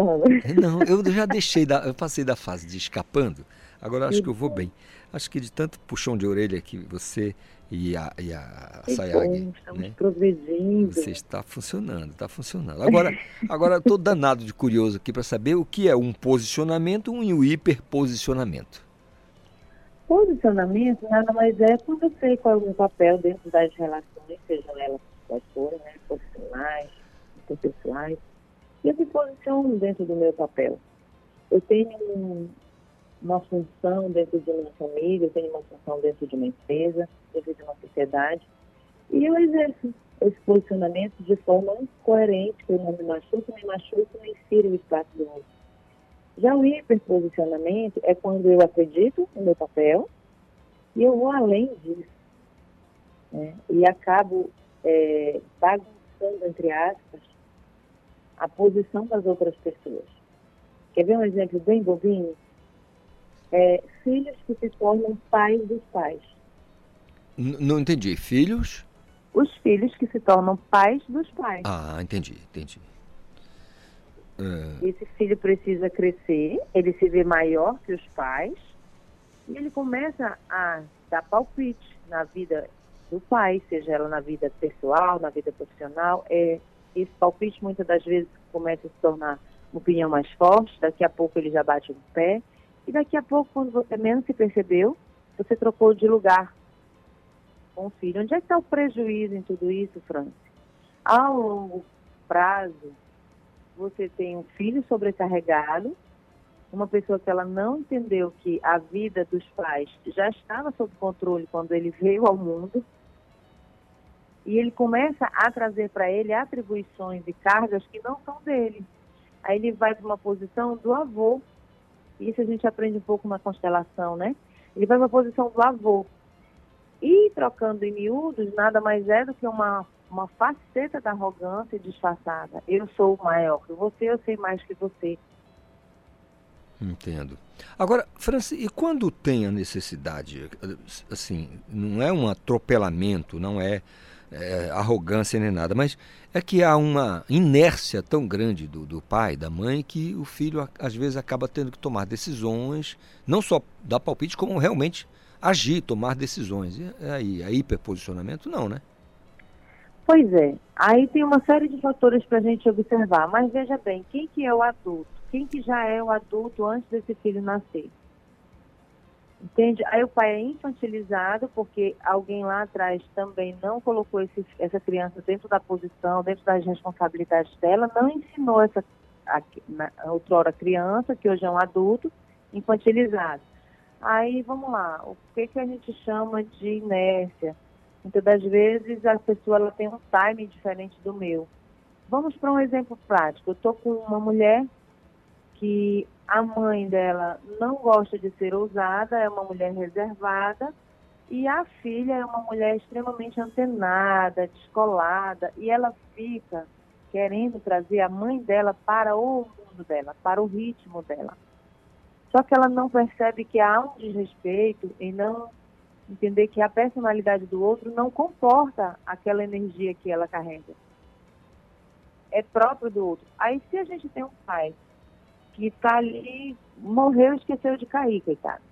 Não, eu já deixei da, eu passei da fase de escapando. Agora acho que eu vou bem. Acho que de tanto puxão de orelha que você e a, e a Que Sayag, bom, estamos né? progredindo. Você está funcionando, está funcionando. Agora, agora estou danado de curioso aqui para saber o que é um posicionamento e um hiperposicionamento. Posicionamento nada mais é quando eu sei qual é o meu papel dentro das relações, sejam elas quais forem, né, profissionais, interpessoais. E eu me posiciono dentro do meu papel. Eu tenho um- uma função dentro de uma família, eu tenho uma função dentro de uma empresa, dentro de uma sociedade. E eu exerço esse posicionamento de forma coerente, que eu não me machuco, nem machuco, nem firo o espaço do outro. Já o hiperposicionamento é quando eu acredito no meu papel e eu vou além disso. né? E acabo é, bagunçando, entre aspas, a posição das outras pessoas. Quer ver um exemplo bem bobinho? É, filhos que se tornam pais dos pais. N- não entendi. Filhos? Os filhos que se tornam pais dos pais. Ah, entendi, entendi. É, Esse filho precisa crescer, ele se vê maior que os pais e ele começa a dar palpite na vida do pai, seja ela na vida pessoal, na vida profissional. É, esse palpite muitas das vezes começa a se tornar uma opinião mais forte, daqui a pouco ele já bate no pé e daqui a pouco, quando você menos se percebeu, você trocou de lugar com o filho. Onde é que está o prejuízo em tudo isso, Francis? Ao longo prazo, você tem um filho sobrecarregado, uma pessoa que ela não entendeu que a vida dos pais já estava sob controle quando ele veio ao mundo, e ele começa a trazer para ele atribuições e cargas que não são dele. Aí ele vai para uma posição do avô. Isso a gente aprende um pouco na constelação, né? Ele vai para a posição do avô. E trocando em miúdos, nada mais é do que uma, uma faceta da arrogância disfarçada. Eu sou maior que você, eu sei mais que você. entendo. Agora, Franci, e quando tem a necessidade, assim, não é um atropelamento, não é, é, arrogância nem nada, mas é que há uma inércia tão grande do, do pai, da mãe, que o filho às vezes acaba tendo que tomar decisões, não só dar palpite, como realmente agir, tomar decisões. E aí, a hiperposicionamento não, né? Pois é, aí tem uma série de fatores para a gente observar, mas veja bem, quem que é o adulto? Quem que já é o adulto antes desse filho nascer? Entende? Aí o pai é infantilizado porque alguém lá atrás também não colocou esse, essa criança dentro da posição, dentro das responsabilidades dela, não ensinou essa a, na, outrora criança, que hoje é um adulto, infantilizado. Aí vamos lá, o que, que a gente chama de inércia? Muitas das vezes a pessoa ela tem um timing diferente do meu. Vamos para um exemplo prático. Eu estou com uma mulher que a mãe dela não gosta de ser ousada, é uma mulher reservada, E a filha é uma mulher extremamente antenada, descolada, e ela fica querendo trazer a mãe dela para o mundo dela, para o ritmo dela. Só que ela não percebe que há um desrespeito e não entender que a personalidade do outro não comporta aquela energia que ela carrega. É próprio do outro. Aí se a gente tem um pai que está ali, morreu e esqueceu de cair, coitado.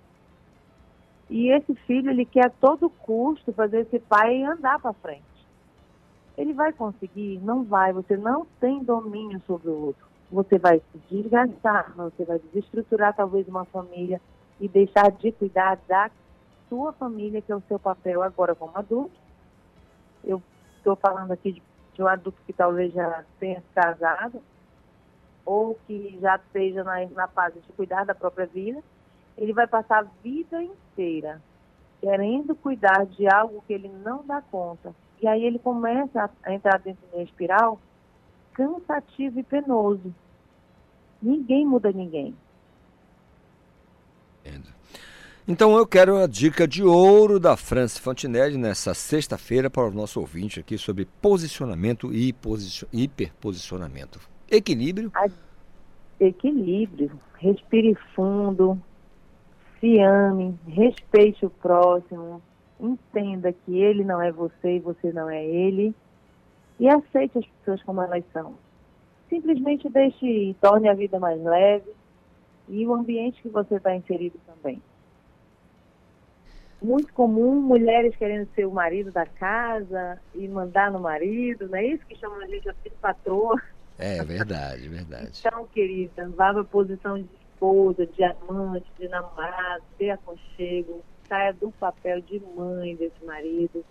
E esse filho, ele quer a todo custo fazer esse pai andar para frente. Ele vai conseguir? Não vai. Você não tem domínio sobre o outro. Você vai se desgastar, você vai desestruturar talvez uma família e deixar de cuidar da sua família, que é o seu papel agora como adulto. Eu estou falando aqui de, de um adulto que talvez já tenha se casado ou que já esteja na, na fase de cuidar da própria vida. Ele vai passar a vida inteira querendo cuidar de algo que ele não dá conta. E aí ele começa a, entrar dentro de uma espiral cansativo e penoso. Ninguém muda ninguém. Então eu quero a dica de ouro da Franci Fantinelli nessa sexta-feira para o nosso ouvinte aqui sobre posicionamento e posicio- hiperposicionamento. Equilíbrio. Equilíbrio. Respire fundo. Se ame. Respeite o próximo. Entenda que ele não é você e você não é ele. E aceite as pessoas como elas são. Simplesmente deixe ir. Torne a vida mais leve. E o ambiente que você está inserido também. Muito comum mulheres querendo ser o marido da casa e mandar no marido, não é isso que chamam a gente de patroa? É verdade, verdade. Então, querida, vá para a posição de esposa, de amante, de namorado, dê aconchego, saia do papel de mãe desse marido.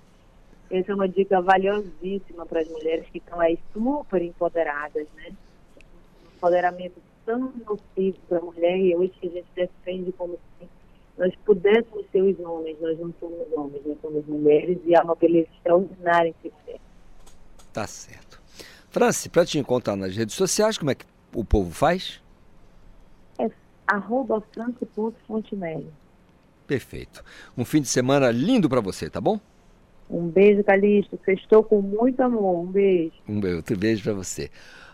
Essa é uma dica valiosíssima para as mulheres que estão aí super empoderadas, né? Um empoderamento tão nocivo para a mulher e hoje que a gente defende como se nós pudéssemos ser os homens, nós não somos homens, nós somos mulheres e há uma beleza extraordinária em se ser. Tá certo. Franci, para te encontrar nas redes sociais, como é que o povo faz? É arroba. Perfeito. Um fim de semana lindo para você, tá bom? Um beijo, Calixto. Estou com muito amor. Um beijo. Um be- outro beijo para você.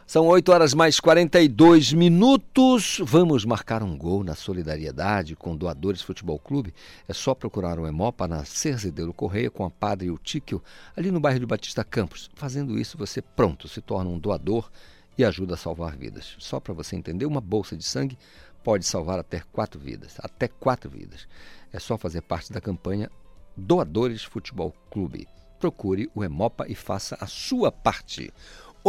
São 8 horas mais 42 minutos. Vamos marcar um gol na solidariedade com Doadores Futebol Clube. É só procurar o Emopa na Cerzedeiro Correia com a Padre Eutíquio, ali no bairro de Batista Campos. Fazendo isso, você pronto se torna um doador e ajuda a salvar vidas. Só para você entender, uma bolsa de sangue pode salvar até quatro vidas. Até quatro vidas. É só fazer parte da campanha Doadores Futebol Clube. Procure o Emopa e faça a sua parte.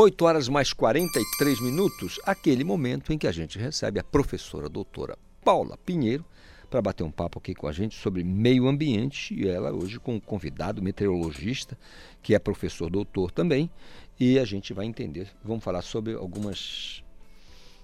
8 horas mais 43 minutos, aquele momento em que a gente recebe a professora doutora Paula Pinheiro para bater um papo aqui com a gente sobre meio ambiente e ela hoje com um convidado meteorologista que é professor doutor também e a gente vai entender, vamos falar sobre algumas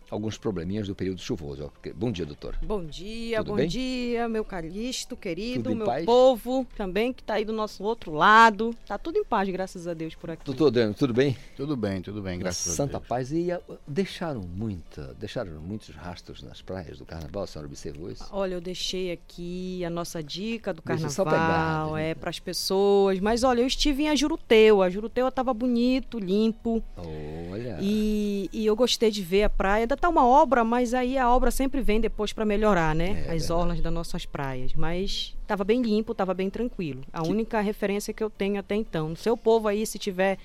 alguns probleminhas do período chuvoso. Porque- Bom dia, doutora. Bom dia, Tudo bom bem? dia, meu Calixto querido, meu paz? povo também que tá aí do nosso outro lado. Tá tudo em paz, graças a Deus por aqui. Doutor Adriano, tudo bem? Tudo bem, tudo bem, graças a Santa Paz. E ah, deixaram muita, deixaram muitos rastros nas praias do carnaval, a senhora observou isso? Olha, eu deixei aqui a nossa dica do Deixa só carnaval, pegar, né? é para as pessoas. Mas olha, eu estive em Ajuruteua. Ajuruteua tava bonito, limpo. Olha. E, e eu gostei de ver a praia. Ainda tá uma obra, mas aí a obra sempre vem depois para melhorar, né? As orlas das nossas praias. Mas tava bem limpo, tava bem tranquilo. A única referência que eu tenho até então. No seu povo aí, se tiver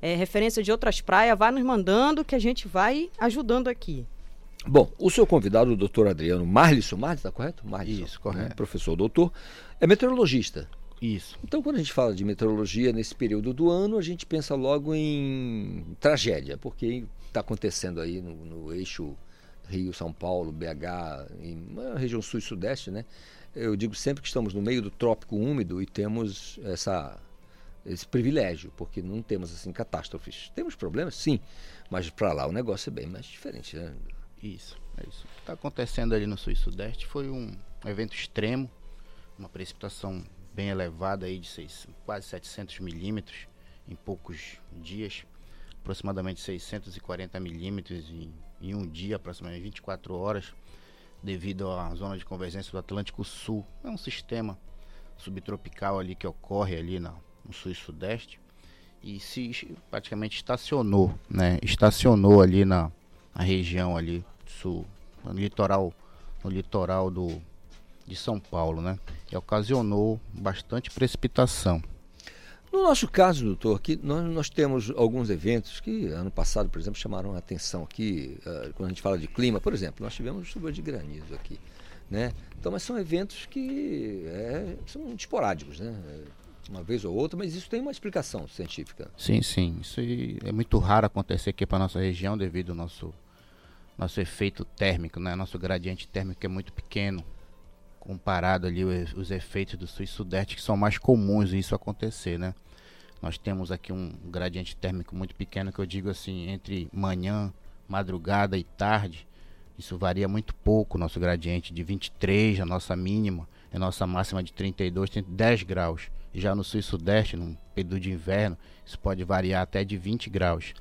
é, referência de outras praias, vá nos mandando que a gente vai ajudando aqui. Bom, o seu convidado, o doutor Adriano Marlisson, Marlisson, está correto? Marlisson, Isso, correto. professor doutor, é meteorologista. Isso. Então, quando a gente fala de meteorologia nesse período do ano, a gente pensa logo em tragédia, porque está acontecendo aí no, no eixo Rio, São Paulo, BH, em na região sul e sudeste, né? Eu digo sempre que estamos no meio do trópico úmido e temos essa, esse privilégio, porque não temos assim catástrofes. Temos problemas, sim, mas para lá o negócio é bem mais diferente, né? Isso, é isso. O que está acontecendo ali no sul e sudeste foi um evento extremo, uma precipitação bem elevada aí de seis, quase 700 milímetros em poucos dias, aproximadamente 640 milímetros em, em um dia, aproximadamente 24 horas, devido à zona de convergência do Atlântico Sul. É um sistema subtropical ali que ocorre ali no sul e sudeste e se praticamente estacionou, né? Estacionou ali na, na região ali sul, no litoral, no litoral do de São Paulo, né? E ocasionou bastante precipitação. No nosso caso, doutor, aqui nós, nós temos alguns eventos que ano passado, por exemplo, chamaram a atenção aqui, uh, quando a gente fala de clima, por exemplo, nós tivemos chuva de granizo aqui, né? Então, mas são eventos que é, são esporádicos, né? Uma vez ou outra, mas isso tem uma explicação científica. Sim, sim. Isso é muito raro acontecer aqui para nossa região devido ao nosso nosso efeito térmico, né? Nosso gradiente térmico é muito pequeno comparado ali os, os efeitos do sul e sudeste que são mais comuns isso acontecer, né? Nós temos aqui um gradiente térmico muito pequeno que eu digo assim, entre manhã, madrugada e tarde. Isso varia muito pouco, nosso gradiente de 23, a nossa mínima, a nossa máxima de 32, tem 10 graus. Já no sul e sudeste, no período de inverno, isso pode variar até de 20 graus.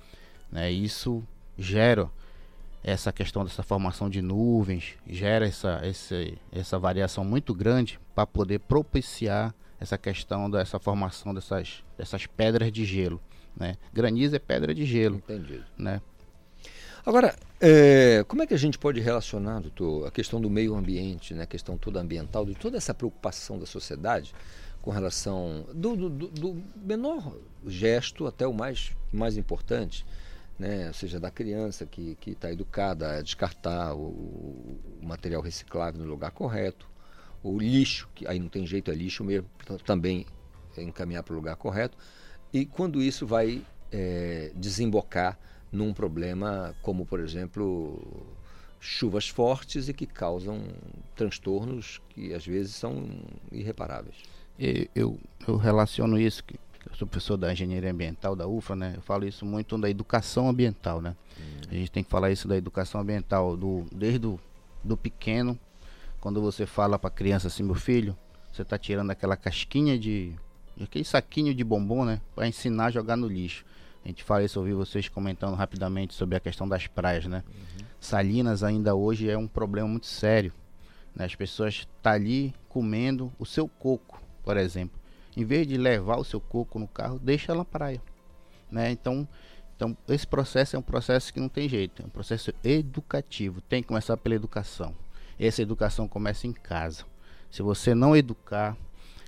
Né? Isso gera essa questão dessa formação de nuvens, gera essa, essa, essa variação muito grande para poder propiciar essa questão dessa formação dessas, dessas pedras de gelo. Né? Granizo é pedra de gelo. Entendido. Né? Agora, é, como é que a gente pode relacionar, doutor, a questão do meio ambiente, né, a questão toda ambiental, de toda essa preocupação da sociedade com relação do, do, do menor gesto até o mais, mais importante, né, ou seja, da criança que está educada a descartar o, o, material reciclável no lugar correto, o lixo, que aí não tem jeito, é lixo mesmo, também encaminhar para o lugar correto, e quando isso vai é, desembocar num problema como, por exemplo, chuvas fortes e que causam transtornos que às vezes são irreparáveis. Eu, eu relaciono isso, que eu sou professor da engenharia ambiental da UFA, né? Eu falo isso muito da educação ambiental, né? Hum. A gente tem que falar isso da educação ambiental do, desde o do pequeno, quando você fala para a criança assim, meu filho, você está tirando aquela casquinha de aquele saquinho de bombom, né, para ensinar a jogar no lixo. A gente fala isso, ouvi vocês comentando rapidamente sobre a questão das praias, né? Uhum. Salinas ainda hoje é um problema muito sério. Né? As pessoas estão tá ali comendo o seu coco, por exemplo. Em vez de levar o seu coco no carro, deixa na praia. Né? Então, então, esse processo é um processo que não tem jeito. É um processo educativo. Tem que começar pela educação. Essa educação começa em casa. Se você não educar,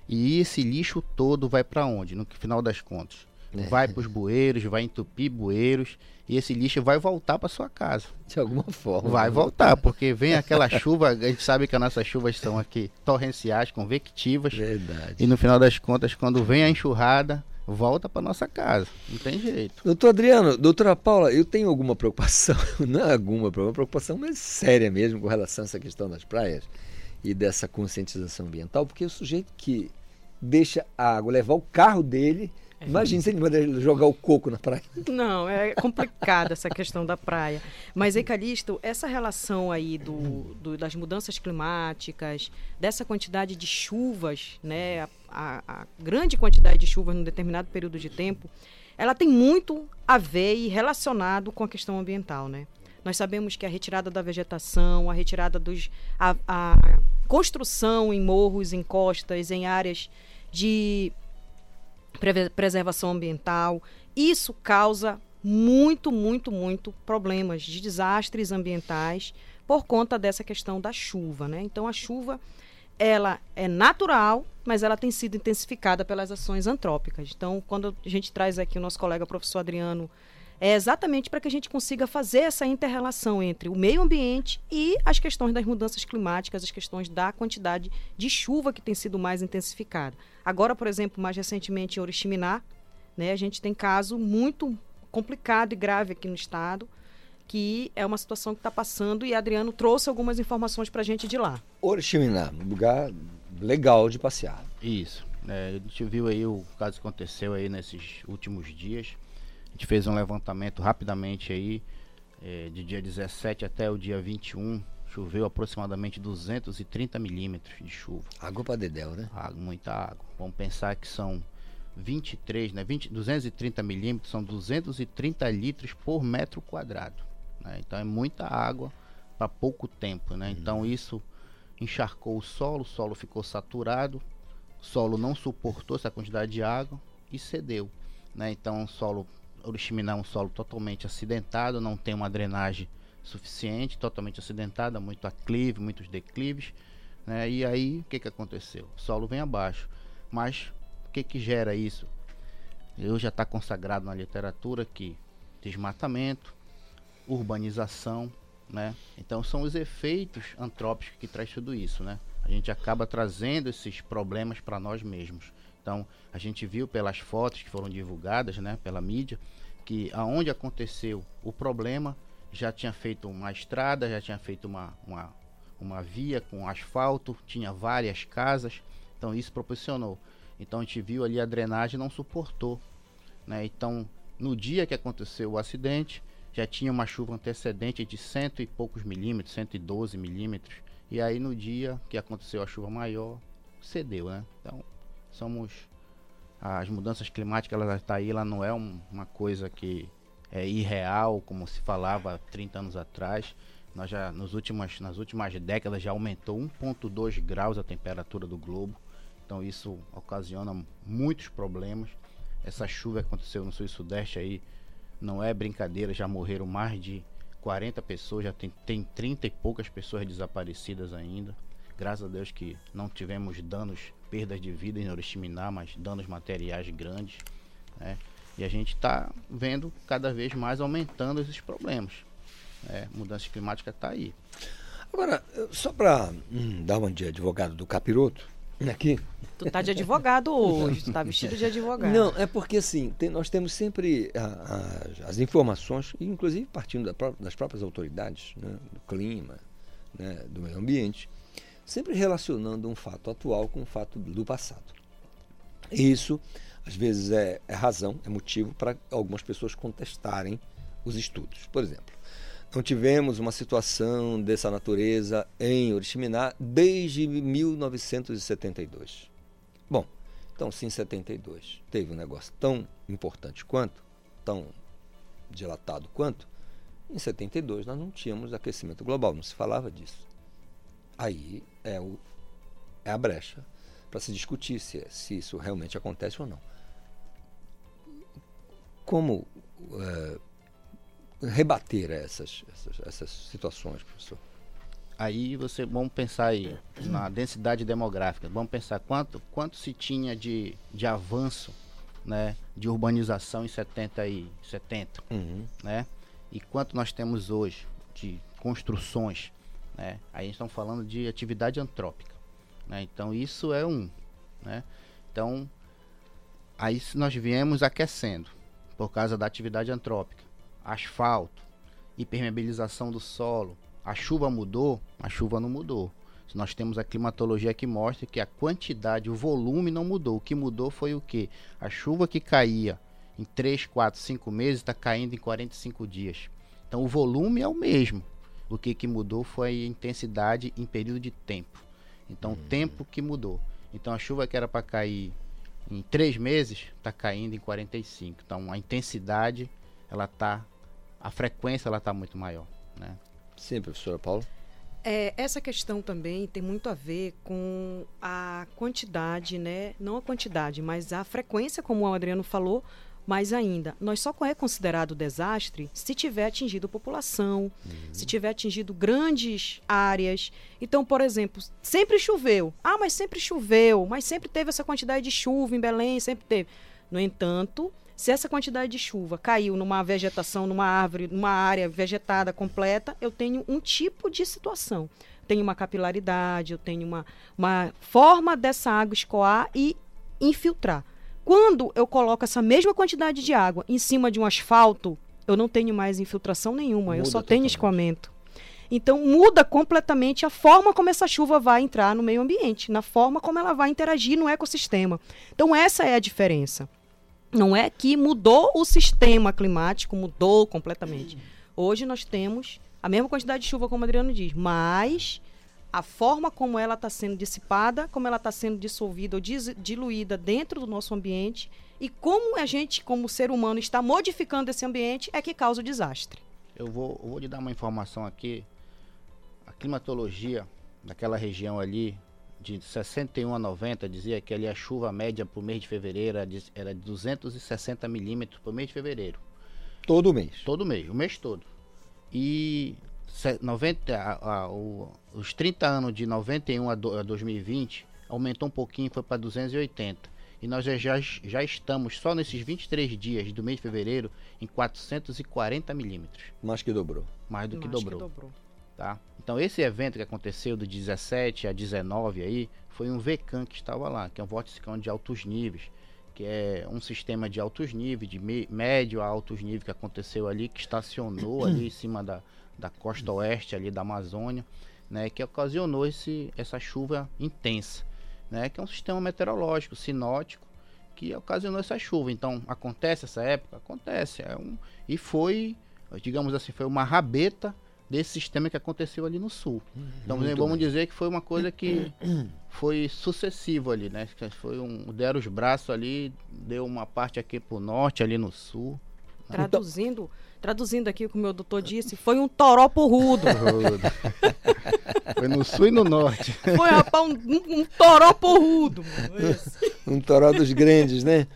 e esse lixo todo vai para onde? No final das contas. Vai para os bueiros, vai entupir bueiros e esse lixo vai voltar para sua casa. De alguma forma. Vai voltar, porque vem aquela chuva, a gente sabe que as nossas chuvas são aqui torrenciais, convectivas. Verdade. E no final das contas, quando vem a enxurrada, volta para nossa casa. Não tem jeito. Doutor Adriano, doutora Paula, eu tenho alguma preocupação, não é alguma preocupação, mas séria mesmo com relação a essa questão das praias e dessa conscientização ambiental, porque o sujeito que deixa a água levar o carro dele Imagina se ele manda jogar o coco na praia. Não, é complicada essa questão da praia. Mas, Ecalisto, essa relação aí do, do, das mudanças climáticas, dessa quantidade de chuvas, né, a, a, a grande quantidade de chuvas num determinado período de tempo, ela tem muito a ver e relacionado com a questão ambiental, né? Nós sabemos que a retirada da vegetação, a retirada dos. a, a construção em morros, em costas, em áreas de preservação ambiental. Isso causa muito, muito, muito problemas de desastres ambientais por conta dessa questão da chuva, né? Então a chuva ela é natural, mas ela tem sido intensificada pelas ações antrópicas. Então, quando a gente traz aqui o nosso colega professor Adriano é exatamente para que a gente consiga fazer essa interrelação entre o meio ambiente e as questões das mudanças climáticas, as questões da quantidade de chuva que tem sido mais intensificada. Agora, por exemplo, mais recentemente em Oriximiná, né, a gente tem caso muito complicado e grave aqui no estado, que é uma situação que está passando e Adriano trouxe algumas informações para a gente de lá. Oriximiná, um lugar legal de passear. Isso. É, a gente viu aí o caso que aconteceu aí nesses últimos dias gente fez um levantamento rapidamente aí, é, de dia 17 até o dia 21, choveu aproximadamente 230 milímetros de chuva. Água para dedéu, né? Água, muita água. Vamos pensar que são 23, né? 20, 230 milímetros são 230 litros por metro quadrado. Né? Então é muita água para pouco tempo, né? Uhum. Então isso encharcou o solo, o solo ficou saturado, solo não suportou essa quantidade de água e cedeu. Né? Então, o solo Oriximiná é um solo totalmente acidentado, não tem uma drenagem suficiente, totalmente acidentada, muito aclive, muitos declives. Né? E aí, o que, que aconteceu? O solo vem abaixo. Mas o que, que gera isso? Eu já está consagrado na literatura que desmatamento, urbanização, né? Então são os efeitos antrópicos que traz tudo isso, né? A gente acaba trazendo esses problemas para nós mesmos. Então a gente viu pelas fotos que foram divulgadas, né, pela mídia, que aonde aconteceu o problema já tinha feito uma estrada, já tinha feito uma, uma, uma via com asfalto, tinha várias casas, então isso proporcionou. Então a gente viu ali a drenagem não suportou, né? Então no dia que aconteceu o acidente já tinha uma chuva antecedente de cento e poucos milímetros, 112 milímetros, e aí no dia que aconteceu a chuva maior cedeu, né? Então somos as mudanças climáticas ela está aí, ela não é um- uma coisa que é irreal como se falava há 30 anos atrás. Nós já nos últimas, nas últimas décadas já aumentou 1.2 graus a temperatura do globo. Então isso ocasiona muitos problemas. Essa chuva que aconteceu no sul e sudeste aí não é brincadeira, já morreram mais de 40 pessoas, já tem, tem 30 e poucas pessoas desaparecidas ainda. Graças a Deus que não tivemos danos, perdas de vida em Oriximiná, mas danos materiais grandes. né? E a gente está vendo cada vez mais aumentando esses problemas. né? Mudança climática está aí. Agora, só para dar uma de advogado do capiroto, aqui. Tu tá de advogado hoje, tu tá vestido de advogado. Não, é porque assim, tem- nós temos sempre a- a- as informações, inclusive partindo da das próprias autoridades, né, do clima, né, do meio ambiente, sempre relacionando um fato atual com um fato do passado. Isso, às vezes, é, é razão, é motivo para algumas pessoas contestarem os estudos. Por exemplo, não tivemos uma situação dessa natureza em Oriximiná desde 1972. Bom, então se em 72 teve um negócio tão importante quanto, tão dilatado quanto, em 72 nós não tínhamos aquecimento global, não se falava disso. Aí é, o, é a brecha para se discutir se, se isso realmente acontece ou não. Como eh, rebater essas, essas, essas situações, professor? Aí você vamos pensar aí na densidade demográfica. Vamos pensar quanto, quanto se tinha de, de avanço, né, de urbanização em 70 e 70, né? E quanto nós temos hoje de construções, né? Aí estamos falando de atividade antrópica, né? Então isso é um, né? Então aí nós viemos aquecendo por causa da atividade antrópica, asfalto, hipermeabilização do solo, a chuva mudou, a chuva não mudou. Nós temos a climatologia que mostra que a quantidade, o volume não mudou. O que mudou foi o que? A chuva que caía em 3, 4, 5 meses está caindo em 45 dias. Então o volume é o mesmo. O que, que mudou foi a intensidade em período de tempo. Então o tempo que mudou. Então a chuva que era para cair em 3 meses está caindo em 45. Então a intensidade ela tá a frequência ela tá muito maior, né? Sim, professora Paula. É, essa questão também tem muito a ver com a quantidade, né? Não a quantidade, mas a frequência, como o Adriano falou, mais ainda. Nós só é considerado desastre se tiver atingido população, se tiver atingido grandes áreas. Então, por exemplo, sempre choveu. Ah, mas sempre choveu, mas sempre teve essa quantidade de chuva em Belém, sempre teve. No entanto, se essa quantidade de chuva caiu numa vegetação, numa árvore, numa área vegetada completa, eu tenho um tipo de situação. Tenho uma capilaridade, eu tenho uma, uma forma dessa água escoar e infiltrar. Quando eu coloco essa mesma quantidade de água em cima de um asfalto, eu não tenho mais infiltração nenhuma, eu Muda só tenho escoamento. Então muda completamente a forma como essa chuva vai entrar no meio ambiente, na forma como ela vai interagir no ecossistema. Então essa é a diferença. Não é que mudou o sistema climático, mudou completamente. Hoje nós temos a mesma quantidade de chuva, como o Adriano diz, mas a forma como ela está sendo dissipada, como ela está sendo dissolvida ou dis- diluída dentro do nosso ambiente e como a gente, como ser humano, está modificando esse ambiente é que causa o desastre. Eu vou, eu vou lhe dar uma informação aqui. A climatologia daquela região ali, de 61 a 90 dizia que ali a chuva média para o mês de fevereiro era de, era de 260 milímetros por mês de fevereiro. Todo mês? Todo mês, o mês todo. E 90, a- a- o- os 30 anos de 91 a, do- a 2020 aumentou um pouquinho, foi para 280. E nós já, já, já estamos, só nesses 23 dias do mês de fevereiro, em 440 milímetros. Mais que dobrou. Mais do que Mais que dobrou. dobrou. Tá? Então esse evento que aconteceu do 17 a 19 aí, foi um VCAM que estava lá, que é um vorticicão de altos níveis, que é um sistema de altos níveis, de médio a altos níveis que aconteceu ali, que estacionou ali em cima da, da costa oeste ali da Amazônia, né, que ocasionou esse, essa chuva intensa, né, que é um sistema meteorológico, sinótico, que ocasionou essa chuva. Então, acontece essa época? Acontece. É um, e foi, digamos assim, foi uma rabeta desse sistema que aconteceu ali no sul. Então, muito vamos bem. dizer que foi uma coisa que foi sucessivo ali, né? Que Foi um, deram os braços ali, deu uma parte aqui pro norte, ali no sul. Traduzindo, traduzindo aqui o que o meu doutor disse, foi um toró porrudo. Foi no sul e no norte. Foi, rapaz, um, um, um toró porrudo. Um toró dos grandes, né?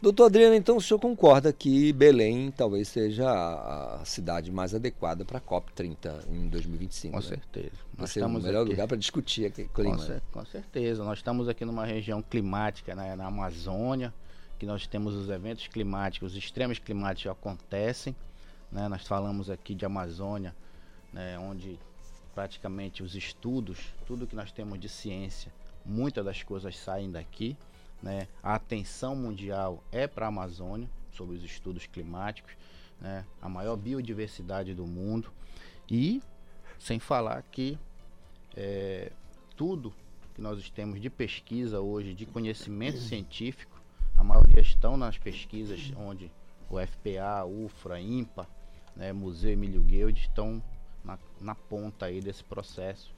Doutor Adriano, então o senhor concorda que Belém talvez seja a cidade mais adequada para a COP30 em 2025? Com né? certeza. Vai Nós o estamos melhor aqui- lugar para discutir aquele clima. Com, cer- né? com certeza. Nós estamos aqui numa região climática, né, na Amazônia, que nós temos os eventos climáticos, os extremos climáticos acontecem. Né? Nós falamos aqui de Amazônia, né, onde praticamente os estudos, tudo que nós temos de ciência, muitas das coisas saem daqui. Né? A atenção mundial é para a Amazônia, sobre os estudos climáticos, né? a maior biodiversidade do mundo. E sem falar que é, tudo que nós temos de pesquisa hoje, de conhecimento científico, a maioria estão nas pesquisas onde o FPA, UFRA, IMPA, né, Museu Emílio Guild estão na, na ponta aí desse processo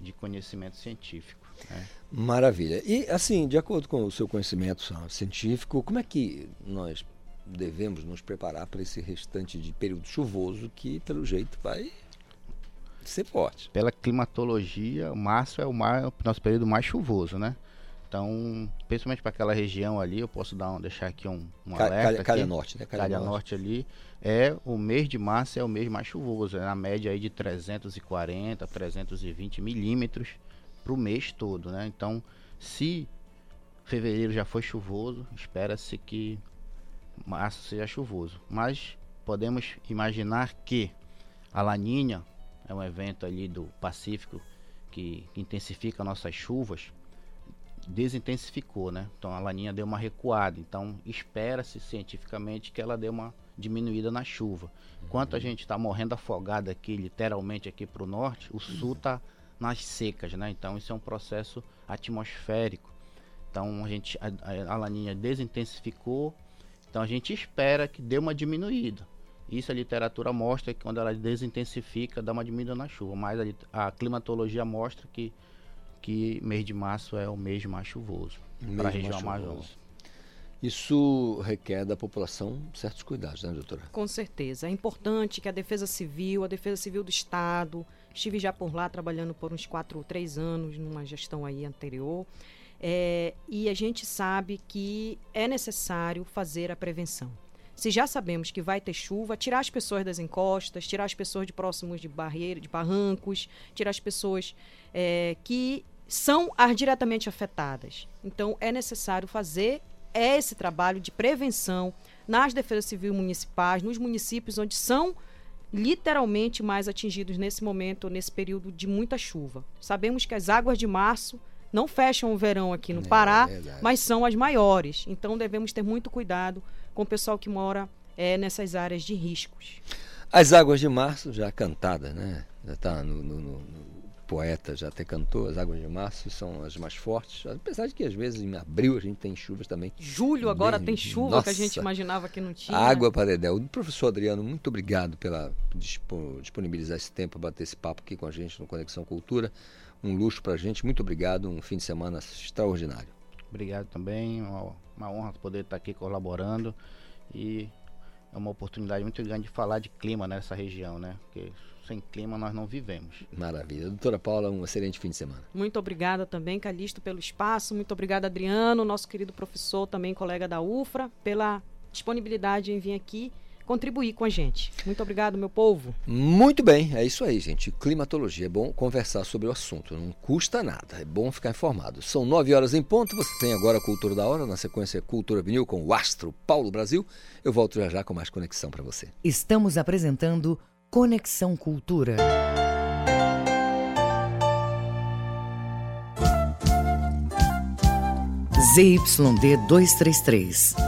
de conhecimento científico. né. Maravilha. E assim, de acordo com o seu conhecimento científico, como é que nós devemos nos preparar para esse restante de período chuvoso que, pelo jeito, vai ser forte? Pela climatologia, março é o, mar, o nosso período mais chuvoso, né? Então, principalmente para aquela região ali, eu posso dar um, deixar aqui um, um Ca- alerta. Calha- Calha aqui. Norte, né? Calha Calha, Norte. Norte. ali é o mês de março é o mês mais chuvoso, é na média aí de 340, 320 milímetros para o mês todo, né? Então, se fevereiro já foi chuvoso, espera-se que março seja chuvoso. Mas podemos imaginar que a Laninha é um evento ali do Pacífico que intensifica nossas chuvas, desintensificou, né? Então a laninha deu uma recuada. Então espera-se cientificamente que ela dê uma diminuída na chuva. Enquanto a gente está morrendo afogado aqui, literalmente aqui para o norte, o sul está nas secas, né? Então isso é um processo atmosférico. Então a gente a, a, laninha desintensificou. Então a gente espera que dê uma diminuída. Isso a literatura mostra que quando ela desintensifica, dá uma diminuída na chuva. Mas a, a climatologia mostra que que mês de março é o mês mais chuvoso para a região amazônica. Isso requer da população certos cuidados, né, doutora? Com certeza. É importante que a Defesa Civil, a Defesa Civil do Estado, estive já por lá trabalhando por uns quatro ou três anos numa gestão aí anterior, é, e a gente sabe que é necessário fazer a prevenção. Se já sabemos que vai ter chuva, tirar as pessoas das encostas, tirar as pessoas de próximos de barreira, de barrancos, tirar as pessoas é, que são as diretamente afetadas. Então é necessário fazer esse trabalho de prevenção nas defesas civis municipais, nos municípios onde são literalmente mais atingidos nesse momento, nesse período de muita chuva. Sabemos que as águas de março não fecham o verão aqui no É, Pará, verdade. mas são as maiores. Então devemos ter muito cuidado com o pessoal que mora eh, nessas áreas de riscos. As águas de março já cantadas, né? Já está no, no- no- poeta já até cantou, as águas de março são as mais fortes, apesar de que às vezes em abril a gente tem chuvas também. Julho agora Bem- tem chuva que a gente Nossa. imaginava que não tinha. Água para Dedéu. Professor Adriano, muito obrigado pela dispo- disponibilizar esse tempo para bater esse papo aqui com a gente no Conexão Cultura. Um luxo para a gente. Muito obrigado. Um fim de semana extraordinário. Obrigado também, uma, uma honra poder estar aqui colaborando e é uma oportunidade muito grande de falar de clima nessa região, né? Porque sem clima nós não vivemos. Maravilha. Doutora Paula, um excelente fim de semana. Muito obrigada também, Calixto, pelo espaço. Muito obrigada, Adriano, nosso querido professor, também colega da UFRA, pela disponibilidade em vir aqui contribuir com a gente. Muito obrigado, meu povo. Muito bem, é isso aí, gente. Climatologia. É bom conversar sobre o assunto. Não custa nada. É bom ficar informado. São nove horas em ponto. Você tem agora a Cultura da Hora, na sequência Cultura Vinil com o Astro Paulo Brasil. Eu volto já já com mais conexão para você. Estamos apresentando Conexão Cultura. ZYD 233,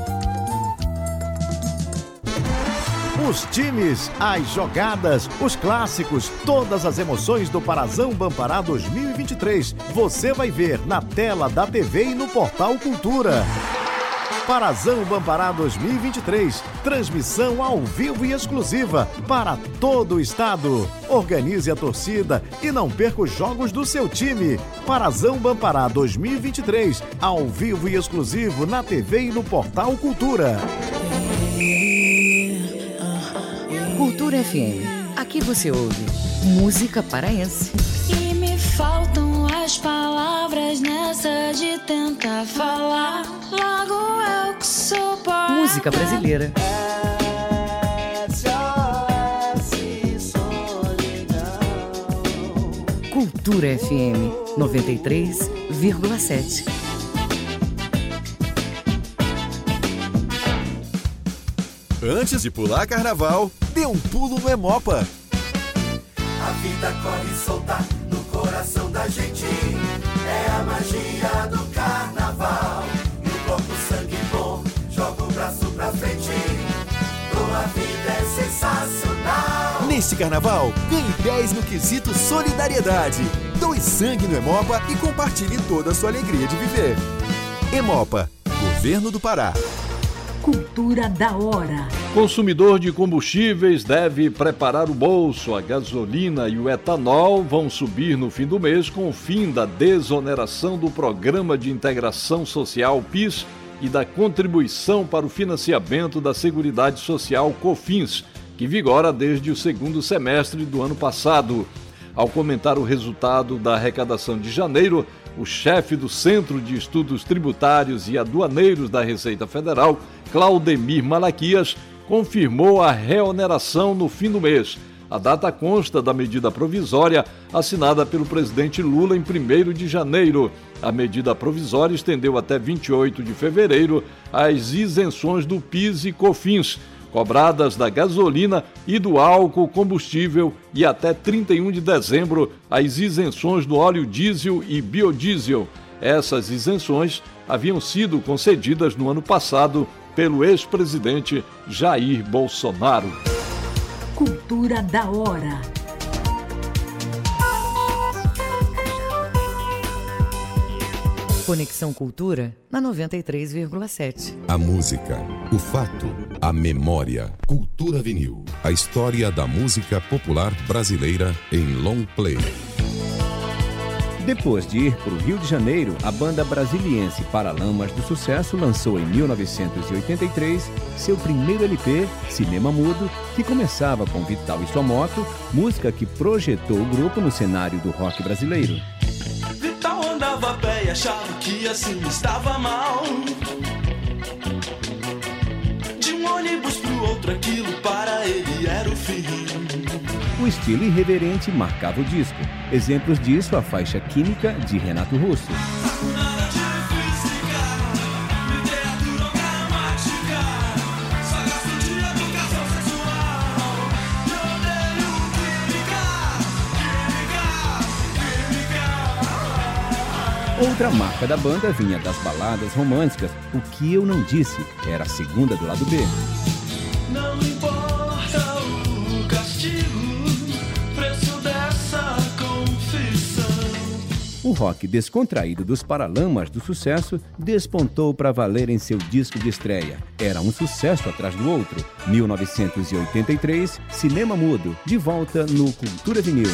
Os times, as jogadas, os clássicos, todas as emoções do Parazão Bampará 2023. Você vai ver na tela da TV e no portal Cultura. Parazão Bampará 2023. Transmissão ao vivo e exclusiva para todo o estado. Organize a torcida e não perca os jogos do seu time. Parazão Bampará 2023. Ao vivo e exclusivo na TV e no portal Cultura. Cultura FM. Aqui você ouve música paraense. E me faltam as palavras nessa de tentar falar. Logo eu que sou poeta. Música brasileira. Cultura FM 93,7. Antes de pular carnaval, dê um pulo no Emopa. A vida corre solta no coração da gente. É a magia do carnaval. No corpo sangue bom, joga o braço pra frente. Tua vida é sensacional. Neste carnaval, ganhe 10 no quesito solidariedade. Doe sangue no Emopa e compartilhe toda a sua alegria de viver. Emopa, Governo do Pará. Cultura da hora. Consumidor de combustíveis deve preparar o bolso. A gasolina e o etanol vão subir no fim do mês com o fim da desoneração do Programa de Integração Social PIS e da contribuição para o financiamento da Seguridade Social COFINS, que vigora desde o segundo semestre do ano passado. Ao comentar o resultado da arrecadação de janeiro, o chefe do Centro de Estudos Tributários e Aduaneiros da Receita Federal, Claudemir Malaquias, confirmou a reoneração no fim do mês. A data consta da medida provisória assinada pelo presidente Lula em 1 de janeiro. A medida provisória estendeu até 28 de fevereiro as isenções do PIS e COFINS, cobradas da gasolina e do álcool combustível e até 31 de dezembro as isenções do óleo diesel e biodiesel. Essas isenções haviam sido concedidas no ano passado pelo ex-presidente Jair Bolsonaro. Cultura da hora. Conexão Cultura na 93,7. A música, o fato, a memória. Cultura Vinil. A história da música popular brasileira em long play. Depois de ir para o Rio de Janeiro, a banda brasiliense Paralamas do Sucesso lançou em 1983 seu primeiro LP, Cinema Mudo, que começava com Vital e sua moto, música que projetou o grupo no cenário do rock brasileiro. Achava que assim estava mal. De um ônibus pro outro, aquilo para ele era o fim. O estilo irreverente marcava o disco. Exemplos disso a faixa Química de Renato Russo. Outra marca da banda vinha das baladas românticas. O que eu não disse era a segunda do lado B. Não importa o castigo, preço dessa confissão. O rock descontraído dos Paralamas do Sucesso despontou para valer em seu disco de estreia. Era um sucesso atrás do outro. 1983, Cinema Mudo, de volta no Cultura Vinil.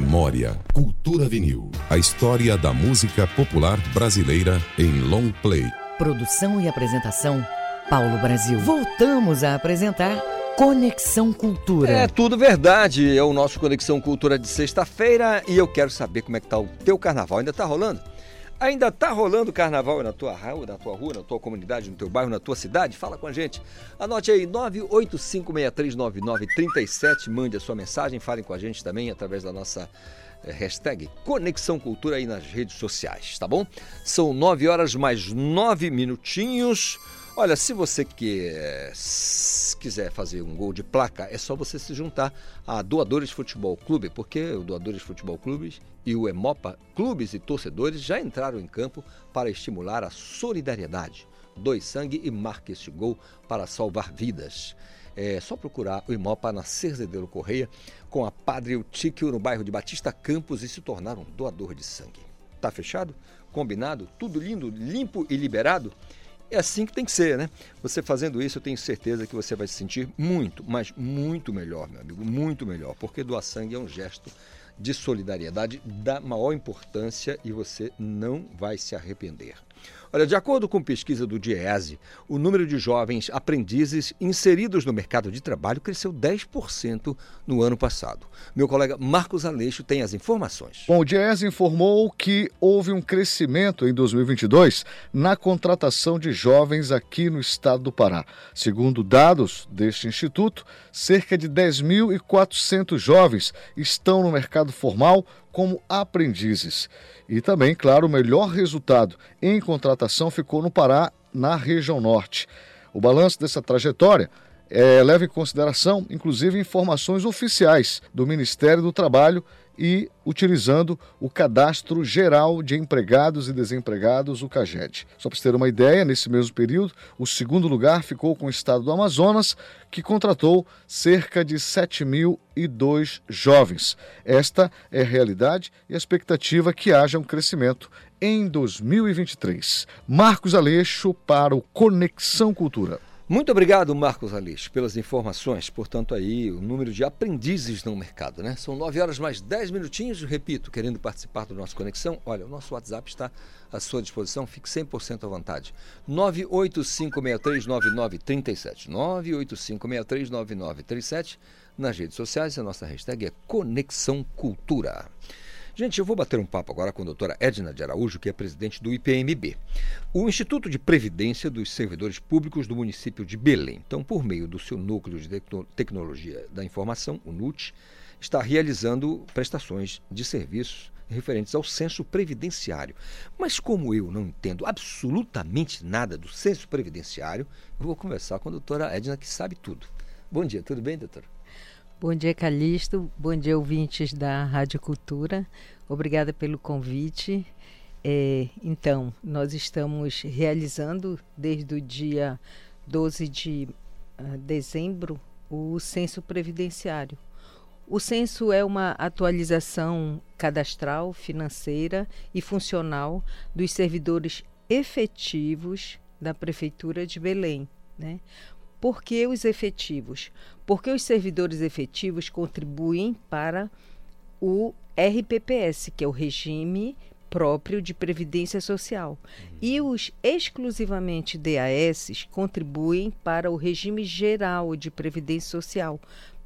Memória. Cultura Vinil. A história da música popular brasileira em long play. Produção e apresentação, Paulo Brasil. Voltamos a apresentar Conexão Cultura. É tudo verdade. É o nosso Conexão Cultura de sexta-feira e eu quero saber como é que tá o teu carnaval. Ainda tá rolando? Ainda tá rolando carnaval na tua rua, na tua rua, na tua comunidade, no teu bairro, na tua cidade? Fala com a gente. Anote aí 985639937, mande a sua mensagem, falem com a gente também através da nossa eh, hashtag Conexão Cultura aí nas redes sociais, tá bom? São 9 horas mais 9 minutinhos. Olha, se você quiser fazer um gol de placa, é só você se juntar a Doadores Futebol Clube, porque o Doadores Futebol Clube e o Emopa, clubes e torcedores, já entraram em campo para estimular a solidariedade. Doe sangue e marque este gol para salvar vidas. É só procurar o Imopa na Cerzedeiro Correia com a Padre Eutíquio no bairro de Batista Campos e se tornar um doador de sangue. Tá fechado? Combinado? Tudo lindo, limpo e liberado? É assim que tem que ser, né? Você fazendo isso, eu tenho certeza que você vai se sentir muito, mas muito melhor, meu amigo, muito melhor, porque doar sangue é um gesto de solidariedade da maior importância e você não vai se arrepender. Olha, de acordo com pesquisa do DIESE, o número de jovens aprendizes inseridos no mercado de trabalho cresceu 10% no ano passado. Meu colega Marcos Aleixo tem as informações. Bom, o DIES informou que houve um crescimento em 2022 na contratação de jovens aqui no estado do Pará. Segundo dados deste instituto, cerca de 10.400 jovens estão no mercado formal como aprendizes. E também, claro, o melhor resultado em contratação ficou no Pará, na região norte. O balanço dessa trajetória eh, leva em consideração, inclusive, informações oficiais do Ministério do Trabalho e utilizando o Cadastro Geral de Empregados e Desempregados, o CAGED. Só para você ter uma ideia, nesse mesmo período, o segundo lugar ficou com o estado do Amazonas, que contratou cerca de 7.002 jovens. Esta é a realidade e a expectativa que haja um crescimento em 2023. Marcos Aleixo para o Conexão Cultura. Muito obrigado, Marcos Aleixo, pelas informações. Portanto, aí o número de aprendizes no mercado, né? São 9 horas mais 10 minutinhos. Repito, querendo participar do nosso Conexão, olha, o nosso WhatsApp está à sua disposição, fique 100% à vontade. 985639937. 985639937. Nas redes sociais, a nossa hashtag é Conexão Cultura. Gente, eu vou bater um papo agora com a doutora Edna de Araújo, que é presidente do IPMB, o Instituto de Previdência dos Servidores Públicos do município de Belém. Então, por meio do seu núcleo de tecno tecnologia da informação, o NUT, está realizando prestações de serviços referentes ao censo previdenciário. Mas como eu não entendo absolutamente nada do censo previdenciário, eu vou conversar com a doutora Edna, que sabe tudo. Bom dia, tudo bem, doutora? Bom dia, Calixto. Bom dia, ouvintes da Rádio Cultura. Obrigada pelo convite. É, então, nós estamos realizando desde o dia 12 de uh, dezembro o censo previdenciário. O censo é uma atualização cadastral, financeira e funcional dos servidores efetivos da Prefeitura de Belém. Né? Por que os efetivos? Porque os servidores efetivos contribuem para o RPPS, que é o regime próprio de previdência social. E os exclusivamente DAS contribuem para o regime geral de previdência social,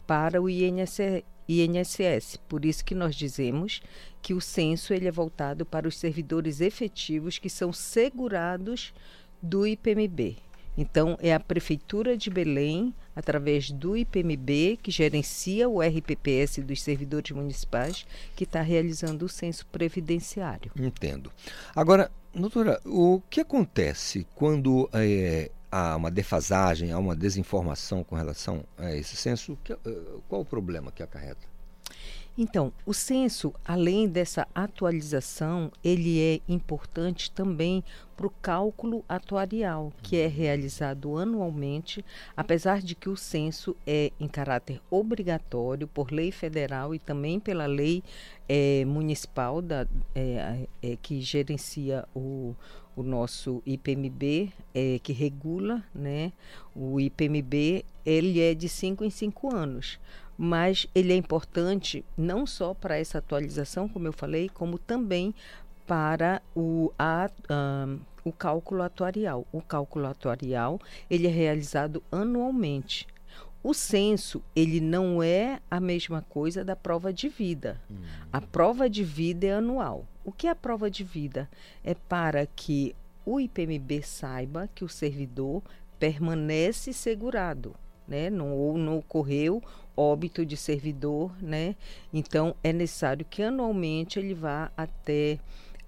para o INSS. INSS. Por isso que nós dizemos que o censo ele é voltado para os servidores efetivos que são segurados do IPMB. Então, é a Prefeitura de Belém, através do IPMB, que gerencia o RPPS dos servidores municipais, que está realizando o censo previdenciário. Entendo. Agora, doutora, o que acontece quando é, há uma defasagem, há uma desinformação com relação a esse censo? Que, qual o problema que acarreta? Então, o censo, além dessa atualização, ele é importante também para o cálculo atuarial, que é realizado anualmente, apesar de que o censo é em caráter obrigatório por lei federal e também pela lei é, municipal da, é, é, que gerencia o, o nosso IPMB, que regula, né? O IPMB, ele é de cinco em cinco anos mas ele é importante não só para essa atualização, como eu falei, como também para o, a, um, o cálculo atuarial. O cálculo atuarial ele é realizado anualmente. O censo ele não é a mesma coisa da prova de vida. Hum. A prova de vida é anual. O que é a prova de vida? É para que o IPMB saiba que o servidor permanece segurado, né? Não, ou não ocorreu óbito de servidor, né? Então é necessário que anualmente ele vá até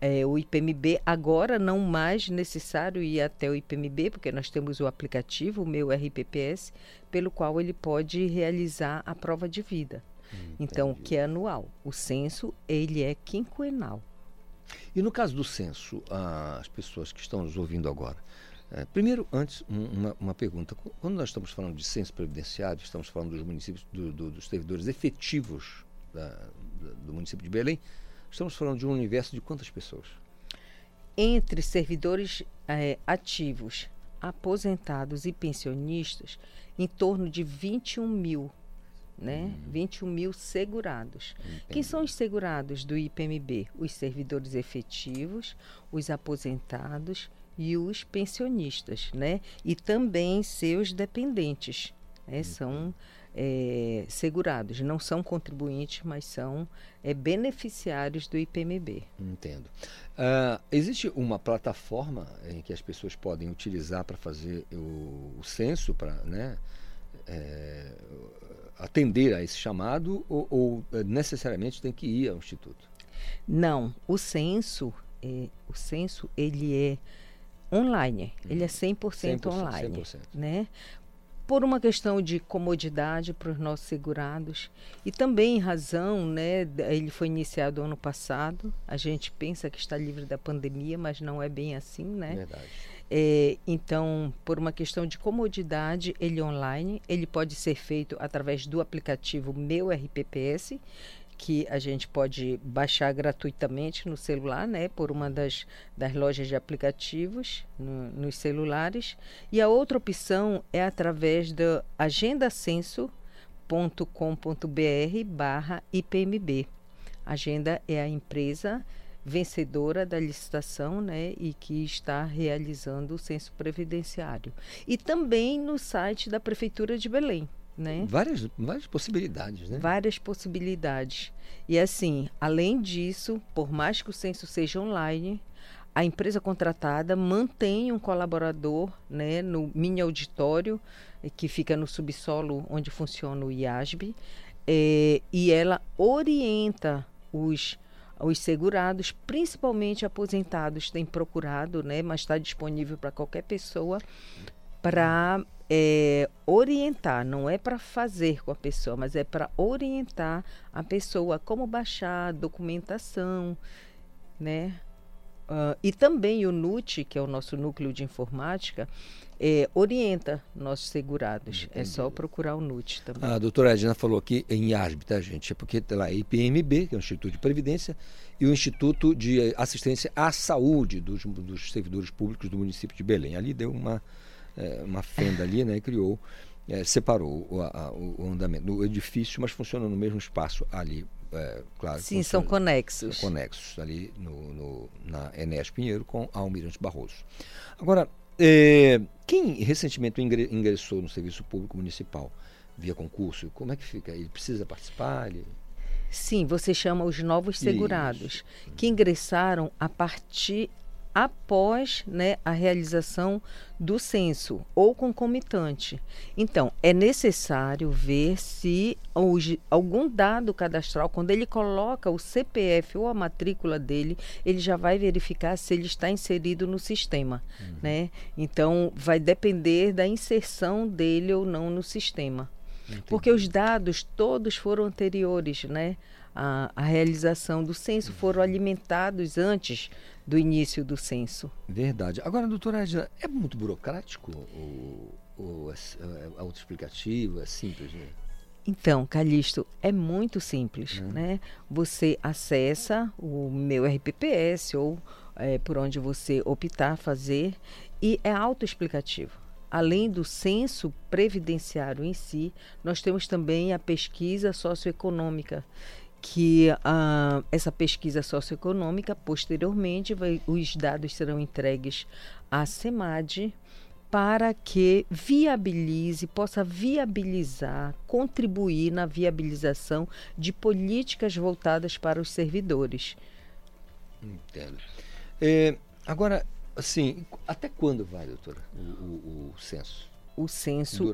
é, o IPMB. Agora não mais necessário ir até o IPMB, porque nós temos o aplicativo, o meu RPPS, pelo qual ele pode realizar a prova de vida. Hum, então, que é anual. O censo, ele é quinquenal. E no caso do censo, as pessoas que estão nos ouvindo agora, é, primeiro, antes, uma, uma, pergunta. Quando nós estamos falando de censo previdenciário, estamos falando dos municípios, do, do, dos servidores efetivos da, da, do município de Belém, estamos falando de um universo de quantas pessoas? Entre servidores é, ativos, aposentados e pensionistas, em torno de 21 mil. Né? Hum. 21 mil segurados. Entendi. Quem são os segurados do IPMB? Os servidores efetivos, os aposentados e os pensionistas, né? E também seus dependentes, né? São é, segurados, não são contribuintes, mas são é, beneficiários do IPMB. Entendo. Ah, existe uma plataforma em que as pessoas podem utilizar para fazer o, o censo, para né, é, atender a esse chamado, ou, ou, eh, necessariamente tem que ir ao Instituto? Não, o censo, é, o censo ele é online, ele é 100%, 100%, online, 100%. né? Por uma questão de comodidade para os nossos segurados e também em razão, né? Ele foi iniciado ano passado. A gente pensa que está livre da pandemia, mas não é bem assim, né? Verdade. É, então, por uma questão de comodidade, ele é online, ele pode ser feito através do aplicativo Meu RPPS, que a gente pode baixar gratuitamente no celular, né, por uma das, das lojas de aplicativos no- nos celulares. E a outra opção é através do agendacenso.com.br barra IPMB. Agenda é a empresa vencedora da licitação, né, e que está realizando o censo previdenciário. E também no site da prefeitura de Belém, né? Várias, várias possibilidades, né? Várias possibilidades. E assim, além disso, por mais que o censo seja online, a empresa contratada mantém um colaborador né, no mini auditório, eh, que fica no subsolo onde funciona o IASB, eh, e ela orienta os, os segurados, principalmente aposentados, tem procurado, né, mas está disponível para qualquer pessoa, para é, orientar, não é para fazer com a pessoa, mas é para orientar a pessoa como baixar a documentação, né? Ah, e também o NUT, que é o nosso núcleo de informática, é, orienta nossos segurados. É só procurar o NUT também. A doutora Edna falou aqui em IASB, tá, gente? É porque tem lá IPMB, que é o Instituto de Previdência, e o Instituto de Assistência à Saúde dos, dos servidores públicos do município de Belém. Ali deu uma, eh, uma fenda ali, né? E criou, eh, separou o, a- o- andamento do edifício, mas funciona no mesmo espaço ali. eh, claro, Sim, são conexos. Conexos ali no, no- na Enéas Pinheiro com a Almirante Barroso. Agora, quem recentemente ingre- ingressou no serviço público municipal via concurso, como é que fica? Ele precisa participar? Ele... Sim, você chama os novos segurados que ingressaram a partir após né, a realização do censo ou concomitante. Então, é necessário ver se hoje algum dado cadastral, quando ele coloca o CPF ou a matrícula dele, ele já vai verificar se ele está inserido no sistema. Né? Então, vai depender da inserção dele ou não no sistema. Porque os dados todos foram anteriores, né? A, a realização do censo foram alimentados antes do início do censo. Verdade. Agora, doutora Edna, é muito burocrático o, o, a, a autoexplicativo? É simples, né? Então, Calixto, é muito simples, né? Você acessa o meu RPPS ou eh, por onde você optar fazer e é autoexplicativo. Além do censo previdenciário em si, nós temos também a pesquisa socioeconômica, que ah, essa pesquisa socioeconômica, posteriormente, vai- os dados serão entregues à SEMAD para que viabilize, possa viabilizar, contribuir na viabilização de políticas voltadas para os servidores. Entendo. É, agora, assim, até quando vai, doutora, o, o- o censo? O censo,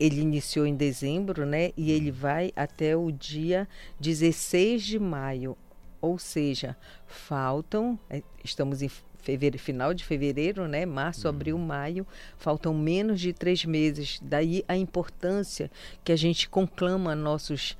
ele iniciou em dezembro, né? E ele vai até o dia 16 de maio. Ou seja, faltam, eh, estamos em fevereiro, final de fevereiro, né? Março, abril, maio, faltam menos de três meses. Daí a importância que a gente conclama nossos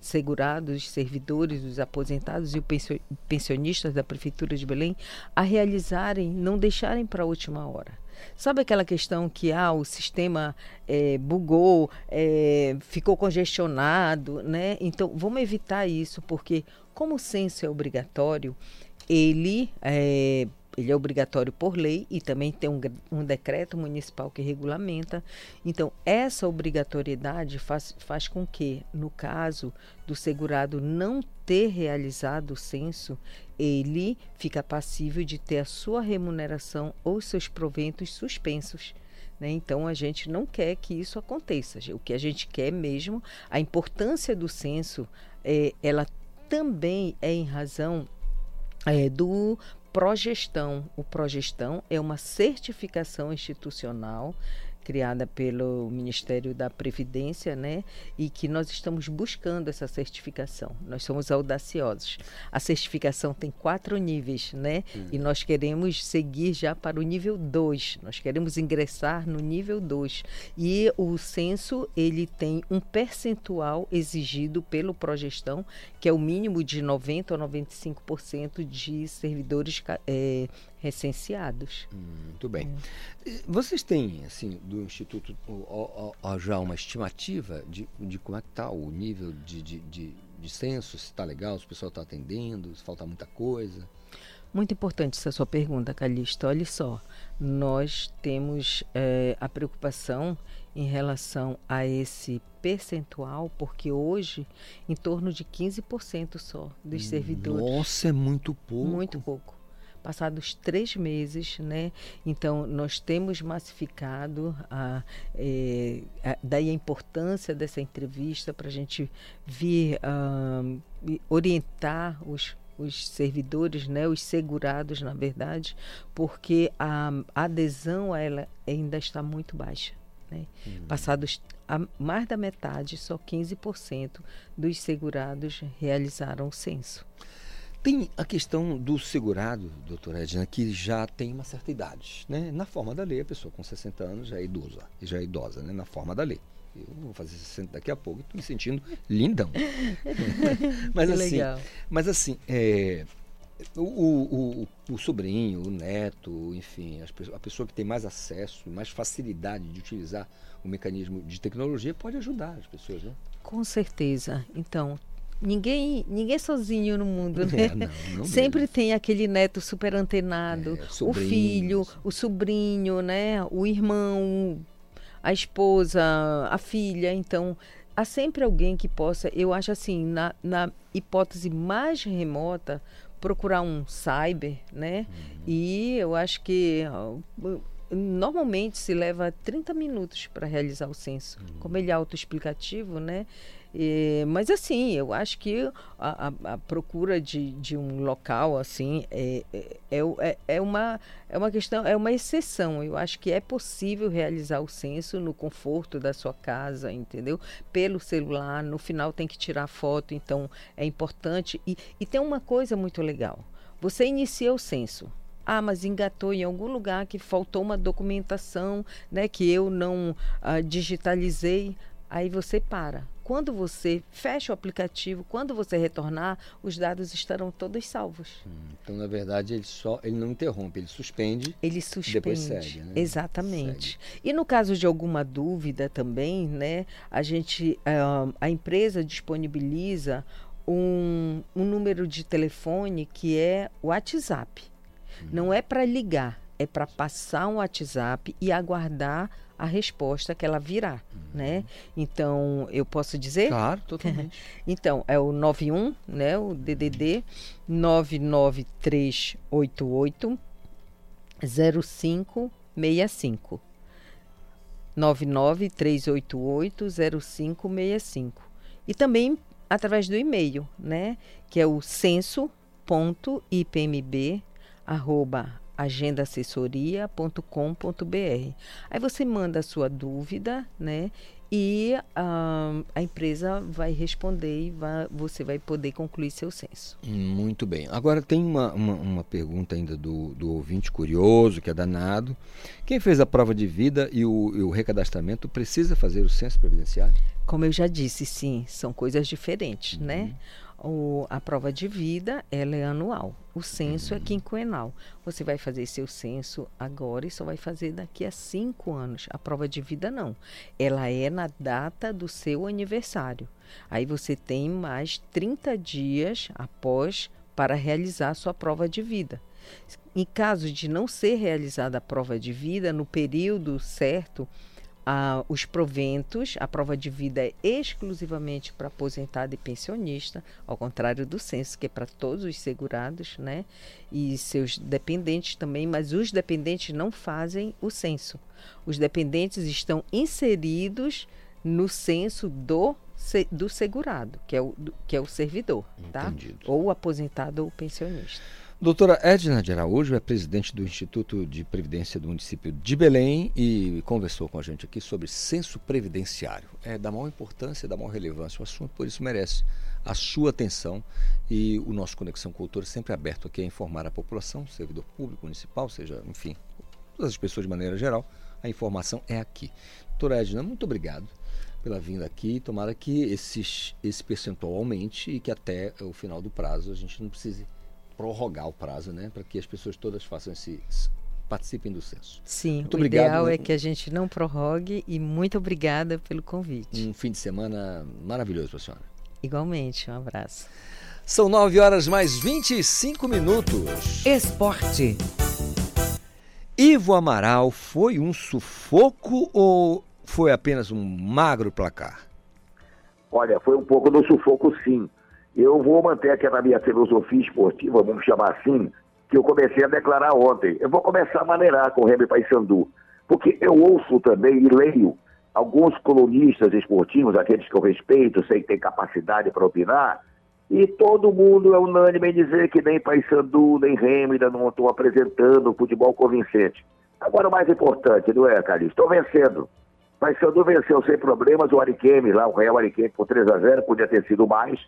segurados, servidores, os aposentados e os pensio- pensionistas da Prefeitura de Belém a realizarem, não deixarem para a última hora. Sabe aquela questão que ah, o sistema eh, bugou, eh, ficou congestionado, né? Então, vamos evitar isso, porque como o censo é obrigatório, ele, eh, ele é obrigatório por lei e também tem um, um decreto municipal que regulamenta. Então, essa obrigatoriedade faz, faz com que, no caso do segurado não ter realizado o censo, ele fica passível de ter a sua remuneração ou seus proventos suspensos. né? Então a gente não quer que isso aconteça. O que a gente quer mesmo, a importância do censo, é, ela também é em razão é, do progestão. O progestão é uma certificação institucional criada pelo Ministério da Previdência, né? E que nós estamos buscando essa certificação. Nós somos audaciosos. A certificação tem quatro níveis, né? E nós queremos seguir já para o nível 2. Nós queremos ingressar no nível 2. E o censo, ele tem um percentual exigido pelo progestão, que é o mínimo de 90 a 95% de servidores eh, recenseados. Muito bem. Eh, Vocês têm, assim, do Instituto ó, ó, ó, já uma estimativa de, de como é que está o nível de, de, de, de censo, se está legal, se o pessoal está atendendo, se falta muita coisa? Muito importante essa sua pergunta, Calixto. Olha só, nós temos eh, a preocupação em relação a esse percentual, porque hoje, em torno de 15% só dos servidores. Nossa, é muito pouco. Muito pouco. Passados três meses, né? Então, nós temos massificado, a, eh, a- daí a importância dessa entrevista para a gente vir orientar os, os servidores, né? Os segurados, na verdade, porque a adesão a ela ainda está muito baixa. Né? Passados a mais da metade, só 15% dos segurados realizaram o censo. Tem a questão do segurado, doutora Edna, que já tem uma certa idade. Né? Na forma da lei, a pessoa com 60 anos já é idosa, já é idosa, né? na forma da lei. Eu vou fazer 60 daqui a pouco e estou me sentindo lindão. mas, assim, legal. mas assim, é, o, o, o, o sobrinho, o neto, enfim, a pessoa que tem mais acesso, mais facilidade de utilizar o mecanismo de tecnologia pode ajudar as pessoas, né? Com certeza. Então, ninguém, ninguém é sozinho no mundo, né? É, não, não Sempre tem aquele neto super antenado, o sobrinho, filho, o sobrinho, né? O irmão, a esposa, a filha. Então, há sempre alguém que possa, eu acho assim, na, na hipótese mais remota, procurar um cyber, né? E eu acho que ó, normalmente se leva 30 minutos para realizar o censo. Como ele é autoexplicativo, né? E, mas assim, eu acho que a, a- a procura de, de um local assim é, é, é, é- é uma, é uma questão, é uma exceção. Eu acho que é possível realizar o censo no conforto da sua casa, entendeu? Pelo celular, no final tem que tirar foto, então é importante. E, e tem uma coisa muito legal. Você inicia o censo. Ah, mas engatou em algum lugar que faltou uma documentação, né, que eu não ah, digitalizei. Aí você para. Quando você fecha o aplicativo, quando você retornar, os dados estarão todos salvos. Então, na verdade, ele só ele não interrompe, ele suspende. Ele e suspende. Depois segue, né? Exatamente. E no caso de alguma dúvida também, né, a gente, ah, a empresa disponibiliza um, um número de telefone que é o WhatsApp. Não é para ligar, é para passar um WhatsApp e aguardar a resposta que ela virá, né? Então, eu posso dizer? Claro, totalmente. então, é o 91, né, o DDD 99388 0565. 993880565. E também através do e-mail, né? Que é o censo.ipmb arroba agendaassessoria.com.br. Aí você manda a sua dúvida, né? E ah, a empresa vai responder e vai- você vai poder concluir seu censo. Muito bem. Agora tem uma, uma, uma pergunta ainda do, do ouvinte curioso, que é danado. Quem fez a prova de vida e o, e o recadastramento precisa fazer o censo previdenciário? Como eu já disse, sim, são coisas diferentes, né? O, a prova de vida, ela é anual. O censo é quinquenal. Você vai fazer seu censo agora e só vai fazer daqui a cinco anos. A prova de vida, não. Ela é na data do seu aniversário. Aí você tem mais 30 dias após para realizar sua prova de vida. Em caso de não ser realizada a prova de vida no período certo, ah, os proventos, a prova de vida é exclusivamente para aposentado e pensionista, ao contrário do censo, que é para todos os segurados, né? E seus dependentes também, mas os dependentes não fazem o censo. Os dependentes estão inseridos no censo do, do segurado, que é o, que é o servidor, tá? Ou aposentado ou pensionista. Doutora Edna de Araújo é presidente do Instituto de Previdência do município de Belém e conversou com a gente aqui sobre censo previdenciário. É da maior importância, da maior relevância o assunto, por isso merece a sua atenção e o nosso Conexão Cultura sempre aberto aqui a informar a população, servidor público, municipal, seja, enfim, todas as pessoas de maneira geral, a informação é aqui. Doutora Edna, muito obrigado pela vinda aqui. Tomara que esses, esse percentual aumente e que até o final do prazo a gente não precise prorrogar o prazo, né? Para que as pessoas todas façam esse. participem do censo. Sim, Muito o obrigado. ideal é que a gente não prorrogue e muito obrigada pelo convite. Um fim de semana maravilhoso para a senhora. Igualmente, um abraço. São 9 horas mais 25 minutos. Esporte. Ivo Amaral foi um sufoco ou foi apenas um magro placar? Olha, foi um pouco do sufoco, sim. Eu vou manter aquela minha filosofia esportiva, vamos chamar assim, que eu comecei a declarar ontem. Eu vou começar a maneirar com o Remy Paysandu, porque eu ouço também e leio alguns colunistas esportivos, aqueles que eu respeito, sei que tem capacidade para opinar, e todo mundo é unânime em dizer que nem Paysandu, nem Remy ainda não estão apresentando futebol convincente. Agora, o mais importante, não é, Carlos? Estão vencendo. Paysandu venceu sem problemas o Ariquemes lá, o Real Ariquemes por 3 a 0 podia ter sido mais.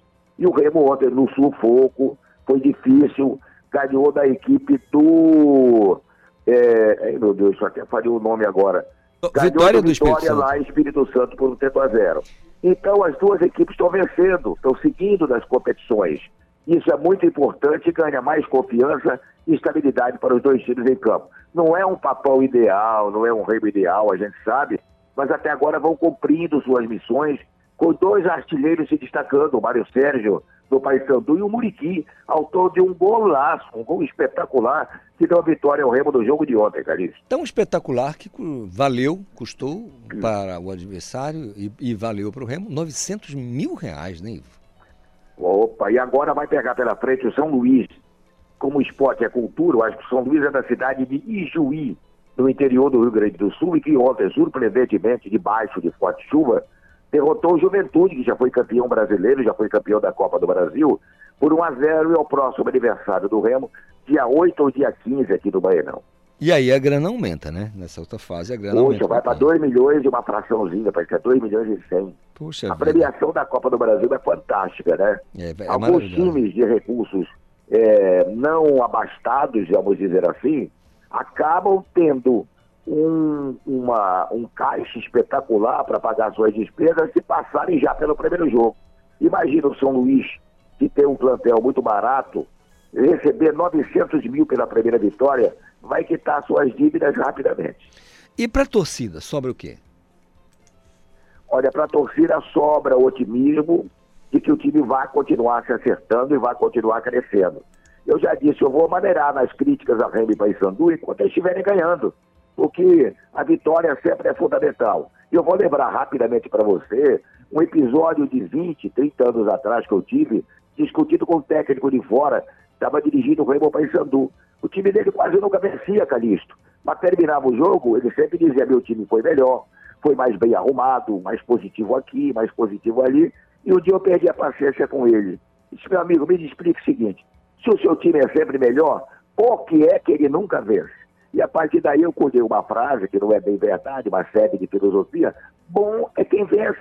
E o Remo ontem no sufoco, foi difícil, ganhou da equipe do. É, ai, meu Deus, só até falei o nome agora. Ganhou Vitória do Vitória Espírito Santo. lá em Espírito Santo por um tempo a zero. Então as duas equipes estão vencendo, estão seguindo nas competições. Isso é muito importante ganha mais confiança e estabilidade para os dois times em campo. Não é um papel ideal, não é um rei ideal, a gente sabe, mas até agora vão cumprindo suas missões com dois artilheiros se destacando, o Mário Sérgio do Paysandu e o Muriqui, autor de um golaço, um gol espetacular que deu a vitória ao Remo do jogo de ontem, Carlinhos. Tão espetacular que valeu, custou para o adversário e, e valeu para o Remo 900 mil reais, né, Ivo? Opa, e agora vai pegar pela frente o São Luís. Como o esporte é cultura, eu acho que o São Luís é da cidade de Ijuí, no interior do Rio Grande do Sul, e que ontem, surpreendentemente, debaixo de forte chuva, derrotou o Juventude, que já foi campeão brasileiro, já foi campeão da Copa do Brasil, por 1 a 0 e ao próximo aniversário do Remo, dia 8 ou dia 15 aqui do Baenão. E aí a grana aumenta, né? Nessa outra fase a grana Poxa, aumenta. vai para 2 milhões e uma fraçãozinha, parece que é 2 milhões e 100. Puxa A vida. premiação da Copa do Brasil é fantástica, né? É, é Alguns times de recursos é, não abastados, vamos dizer assim, acabam tendo um, uma, um caixa espetacular para pagar suas despesas se passarem já pelo primeiro jogo. Imagina o São Luís, que tem um plantel muito barato, receber 900 mil pela primeira vitória, vai quitar suas dívidas rapidamente. E para a torcida, sobra o quê? Olha, para a torcida sobra o otimismo de que o time vai continuar se acertando e vai continuar crescendo. Eu já disse, eu vou maneirar nas críticas a Remy Paysandu enquanto eles estiverem ganhando, porque a vitória sempre é fundamental. Eu vou lembrar rapidamente para você um episódio de 20, 30 anos atrás que eu tive, discutido com um técnico de fora, estava dirigindo o e Paysandu. O time dele quase nunca vencia, Calixto. Mas terminava o jogo, ele sempre dizia, meu time foi melhor, foi mais bem arrumado, mais positivo aqui, mais positivo ali. E um dia eu perdi a paciência com ele. Disse, meu amigo, me explique o seguinte: se o seu time é sempre melhor, por que é que ele nunca vence? E a partir daí eu colhei uma frase, que não é bem verdade, mas serve de filosofia: bom é quem vence,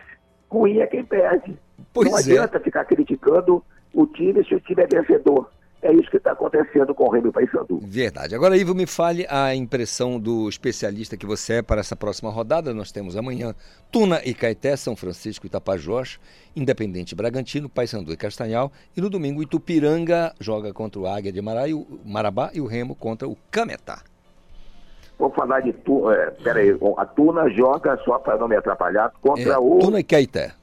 ruim é quem perde. Pois não é. adianta ficar criticando o time se o time é vencedor. É isso que está acontecendo com o Remy Paysandu. Verdade. Agora, Ivo, me fale a impressão do especialista que você é para essa próxima rodada. Nós temos amanhã Tuna e Caeté, São Francisco e Tapajós, Independente Bragantino, Paysandu e Castanhal. E no domingo, Itupiranga joga contra o Águia de Mará e o Marabá e o Remo contra o Cametá. Vou falar de Tuna. É, peraí, a Tuna joga, só para não me atrapalhar, contra É, o Tuna e Caeté.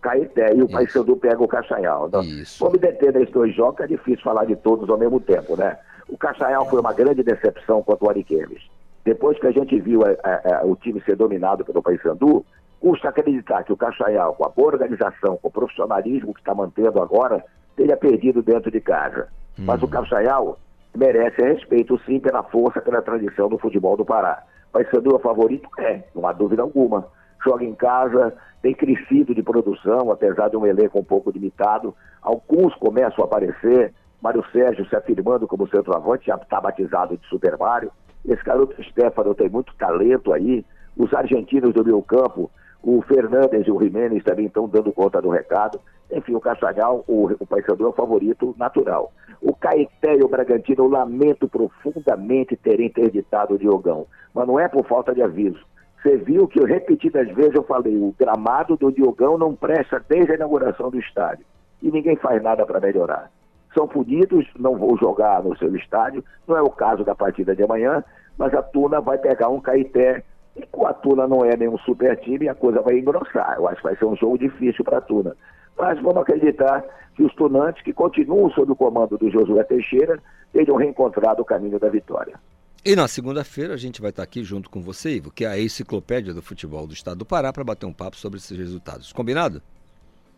Caeté e o Paysandu pega o Castanhal. Então, vou me deter nesses dois jogos, é difícil falar de todos ao mesmo tempo, né? O Castanhal foi uma grande decepção contra o Ariquemes. Depois que a gente viu a- a- a- o time ser dominado pelo Paysandu, custa acreditar que o Castanhal, com a boa organização, com o profissionalismo que está mantendo agora, tenha perdido dentro de casa. Mas o Castanhal merece respeito, sim, pela força, pela tradição do futebol do Pará. Paysandu é o favorito? É, não há dúvida alguma. Joga em casa, tem crescido de produção, apesar de um elenco um pouco limitado. Alguns começam a aparecer. Mário Sérgio se afirmando como centroavante, já está batizado de Super Mário. Esse garoto Stefano tem muito talento aí. Os argentinos do meio campo, o Fernandes e o Jimenez também estão dando conta do recado. Enfim, o Castanhal, o, o Paysandu é o favorito natural. O Caeté e o Bragantino, eu lamento profundamente terem interditado o Diogão. Mas não é por falta de aviso. Você viu que repetidas vezes eu falei, o gramado do Diogão não presta desde a inauguração do estádio. E ninguém faz nada para melhorar. São punidos, não vou jogar no seu estádio, não é o caso da partida de amanhã, mas a Tuna vai pegar um Caeté. E com a Tuna não é nenhum super time, a coisa vai engrossar. Eu acho que vai ser um jogo difícil para a Tuna. Mas vamos acreditar que os tunantes, que continuam sob o comando do Josué Teixeira, tenham reencontrado o caminho da vitória. E na segunda-feira a gente vai estar aqui junto com você, Ivo, que é a enciclopédia do futebol do estado do Pará, para bater um papo sobre esses resultados. Combinado?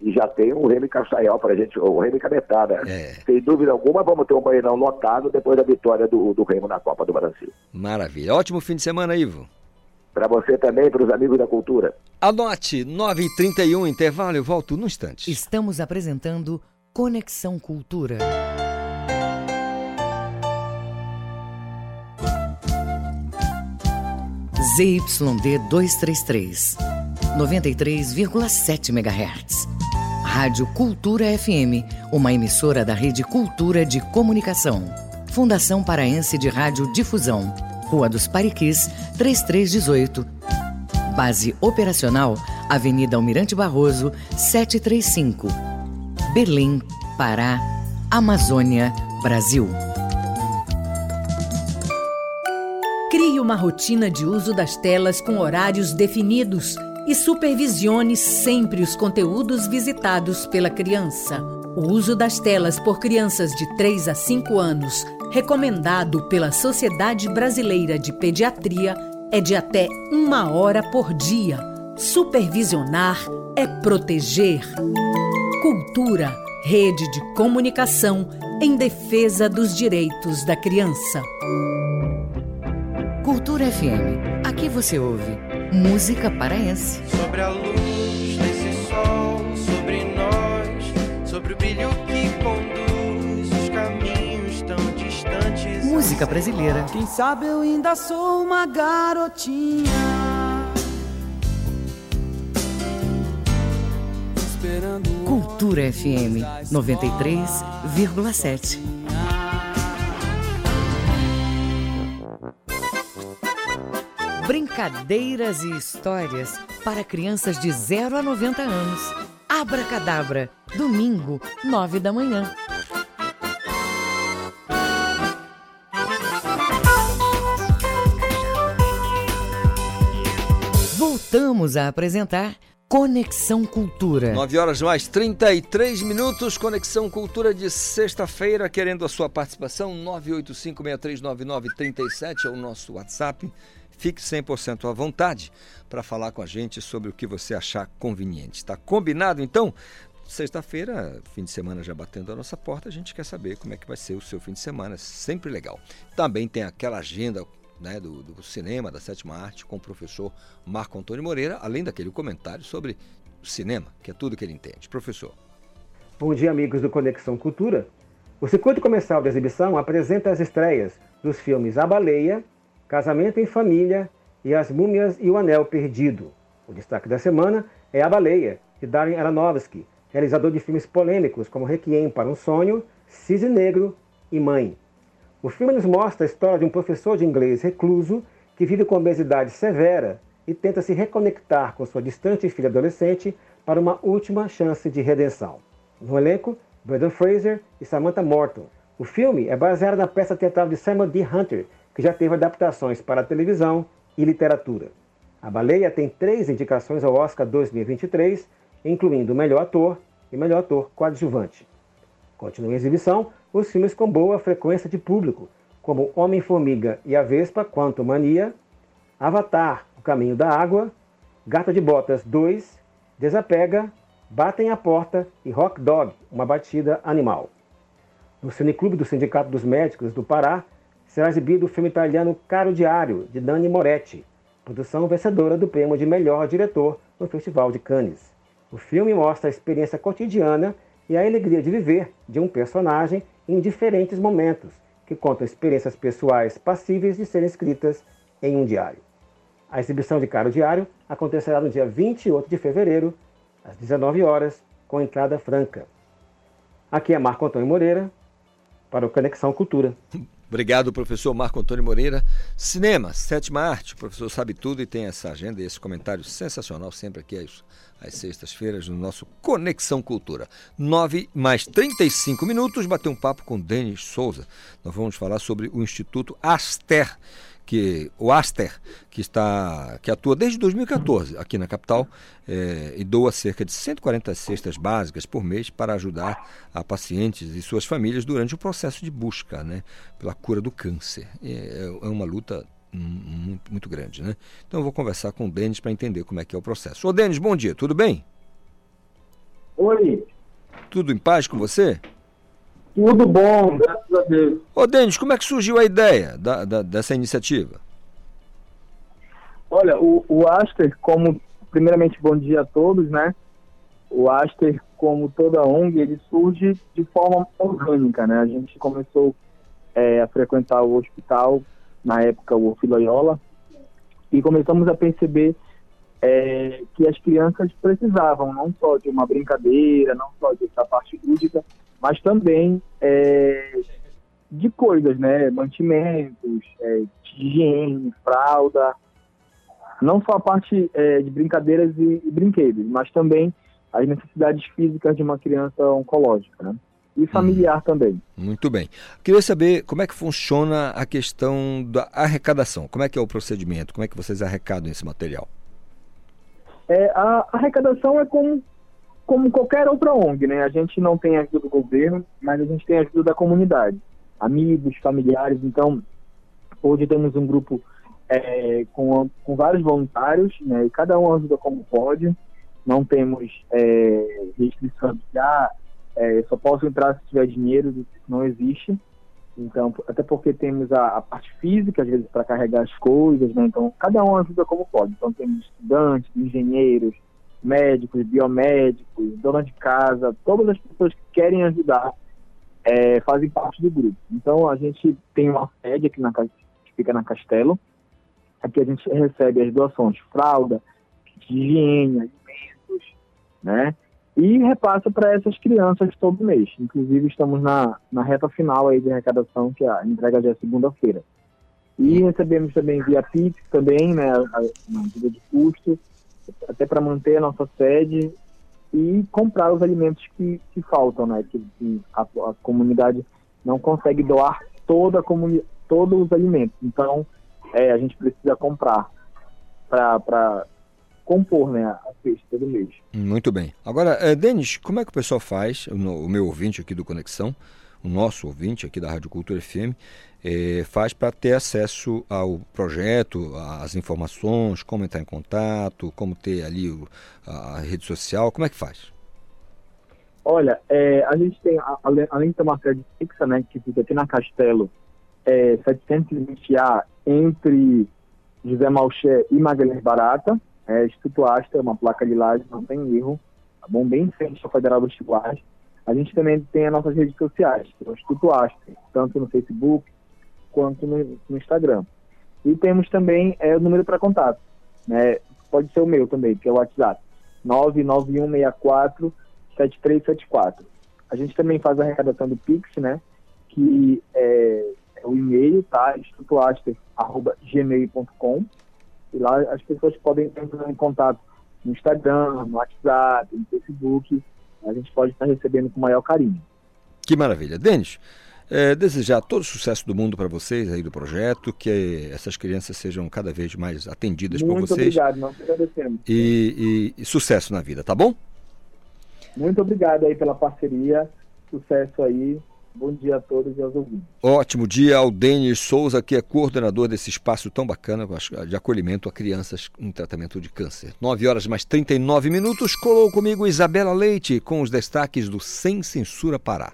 E já tem o Remy Castanhal para a gente, o Remy Cametá, né? Sem dúvida alguma, vamos ter um banheirão lotado depois da vitória do, do Remo na Copa do Brasil. Maravilha. Ótimo fim de semana, Ivo. Para você também, para os amigos da cultura. Anote, 9h31, intervalo, eu volto no instante. Estamos apresentando Conexão Cultura. ZYD 233, 93,7 MHz. Rádio Cultura FM, uma emissora da Rede Cultura de Comunicação. Fundação Paraense de Rádio Difusão, Rua dos Pariquis, 3318. Base operacional, Avenida Almirante Barroso, 735. Belém, Pará, Amazônia, Brasil. Crie uma rotina de uso das telas com horários definidos e supervisione sempre os conteúdos visitados pela criança. O uso das telas por crianças de 3 a 5 anos, recomendado pela Sociedade Brasileira de Pediatria, é de até uma hora por dia. Supervisionar é proteger. Cultura, rede de comunicação em defesa dos direitos da criança. Cultura FM. Aqui você ouve música paraense. Sobre a luz Música brasileira. Quem sabe eu ainda sou uma garotinha. Esperando Cultura FM 93,7. Brincadeiras e histórias para crianças de 0 a 90 anos. Abracadabra, domingo, 9 da manhã. Voltamos a apresentar Conexão Cultura. 9 horas mais 33 minutos, Conexão Cultura de sexta-feira, querendo a sua participação, 985639937 é o nosso WhatsApp. Fique 100% à vontade para falar com a gente sobre o que você achar conveniente. Está combinado então? Sexta-feira, fim de semana já batendo a nossa porta, a gente quer saber como é que vai ser o seu fim de semana, sempre legal. Também tem aquela agenda né, do, do cinema, da sétima arte, com o professor Marco Antônio Moreira, além daquele comentário sobre cinema, que é tudo que ele entende. Professor. Bom dia, amigos do Conexão Cultura. O circuito comercial da exibição apresenta as estreias dos filmes A Baleia, Casamento em Família e As Múmias e o Anel Perdido. O destaque da semana é A Baleia, de Darren Aronofsky, realizador de filmes polêmicos como Requiem para um Sonho, Cisne Negro e Mãe. O filme nos mostra a história de um professor de inglês recluso que vive com obesidade severa e tenta se reconectar com sua distante filha adolescente para uma última chance de redenção. No elenco, Brandon Fraser e Samantha Morton. O filme é baseado na peça teatral de Samuel D. Hunter, que já teve adaptações para televisão e literatura. A Baleia tem três indicações ao Oscar 2023, incluindo Melhor Ator e Melhor Ator Coadjuvante. Continuam em exibição os filmes com boa frequência de público, como Homem-Formiga e a Vespa, Quanto Mania, Avatar, O Caminho da Água, Gata de Botas 2, Desapega, Batem a Porta e Rock Dog, Uma Batida Animal. No Cineclube do Sindicato dos Médicos do Pará, será exibido o filme italiano Caro Diário, de Dani Moretti, produção vencedora do prêmio de melhor diretor no Festival de Cannes. O filme mostra a experiência cotidiana e a alegria de viver de um personagem em diferentes momentos, que conta experiências pessoais passíveis de serem escritas em um diário. A exibição de Caro Diário acontecerá no dia 28 de fevereiro, às 19 horas, com entrada franca. Aqui é Marco Antônio Moreira, para o Conexão Cultura. Obrigado, professor Marco Antônio Moreira. Cinema, sétima arte. O professor sabe tudo e tem essa agenda e esse comentário sensacional sempre aqui às, às sextas-feiras no nosso Conexão Cultura. 9 mais 35 minutos, bater um papo com Denis Souza. Nós vamos falar sobre o Instituto Aster que o Aster, que está que atua desde 2014 aqui na capital é, e doa cerca de 140 cestas básicas por mês para ajudar a pacientes e suas famílias durante o processo de busca, né, pela cura do câncer. É, é uma luta muito, muito grande, né? Então eu vou conversar com o Denis para entender como é que é o processo. Ô Denis, bom dia, tudo bem? Oi. Tudo em paz com você? Tudo bom, graças a Deus. Ô, Denis, como é que surgiu a ideia da, da, dessa iniciativa? Olha, o, o Aster, como, primeiramente, bom dia a todos, né? O Aster, como toda ONG, ele surge de forma orgânica, né? A gente começou é, a frequentar o hospital, na época, o Filoiola, e começamos a perceber é, que as crianças precisavam não só de uma brincadeira, não só dessa parte lúdica, mas também é, de coisas, né? Mantimentos, é, de higiene, fralda. Não só a parte é, de brincadeiras e, e, brinquedos, mas também as necessidades físicas de uma criança oncológica, né? E familiar hum, também. Muito bem. Queria saber como é que funciona a questão da arrecadação. Como é que é o procedimento? Como é que vocês arrecadam esse material? É, a arrecadação é como como qualquer outra ONG, né? A gente não tem ajuda do governo, mas a gente tem ajuda da comunidade, amigos, familiares. Então, hoje temos um grupo é, com, com vários voluntários, né? E cada um ajuda como pode. Não temos é, restrição de ah, é, só posso entrar se tiver dinheiro, não existe. Então, até porque temos a, a parte física, às vezes, para carregar as coisas, né? Então, cada um ajuda como pode. Então, temos estudantes, engenheiros, médicos, biomédicos, dona de casa, todas as pessoas que querem ajudar é, fazem parte do grupo. Então a gente tem uma sede aqui na que fica na Castelo. Aqui a gente recebe as doações de fralda, de higiene, alimentos, né? E repassa para essas crianças todo mês. Inclusive estamos na, na reta final aí de arrecadação, que é a entrega já é segunda-feira. E recebemos também via Pix também, né, a, a medida de custo até para manter a nossa sede e comprar os alimentos que, que faltam, né? Que, que a, a, comunidade não consegue doar toda a todos os alimentos. Então, é, a gente precisa comprar para compor né, a cesta do mês. Muito bem. Agora, é, Denis, como é que o pessoal faz, o meu ouvinte aqui do Conexão, o nosso ouvinte aqui da Rádio Cultura FM, é, faz para ter acesso ao projeto, às informações, como entrar em contato, como ter ali o, a rede social, como é que faz? Olha, é, a gente tem, além de ter uma sede fixa, né, que fica aqui na Castelo, é, 720A, entre José Malché e Magalhães Barata, é, Instituto Asta, uma placa de laje, não tem erro, tá bom? Bem em frente ao Federal dos Titulares. A gente também tem as nossas redes sociais, que é o Instituto Asta, tanto no Facebook, quanto no, no Instagram. E temos também é, o número para contato. Né? Pode ser o meu também, que é o WhatsApp. 99164 7374. A gente também faz a arrecadação do Pix, né? Que é, é o e-mail, tá? institutoaster.gmail.com e lá as pessoas podem entrar em contato no Instagram, no WhatsApp, no Facebook. A gente pode estar recebendo com maior carinho. Que maravilha. Denis, é, desejar todo o sucesso do mundo para vocês aí do projeto, que essas crianças sejam cada vez mais atendidas Muito por vocês. Muito obrigado, nós agradecemos. E, e, e, sucesso na vida, tá bom? Muito obrigado aí pela parceria. Sucesso aí. Bom dia a todos e aos ouvintes. Ótimo dia ao Denis Souza, que é coordenador desse espaço tão bacana de acolhimento a crianças em tratamento de câncer. 9 horas mais 39 minutos. Colou comigo Isabela Leite com os destaques do Sem Censura Pará.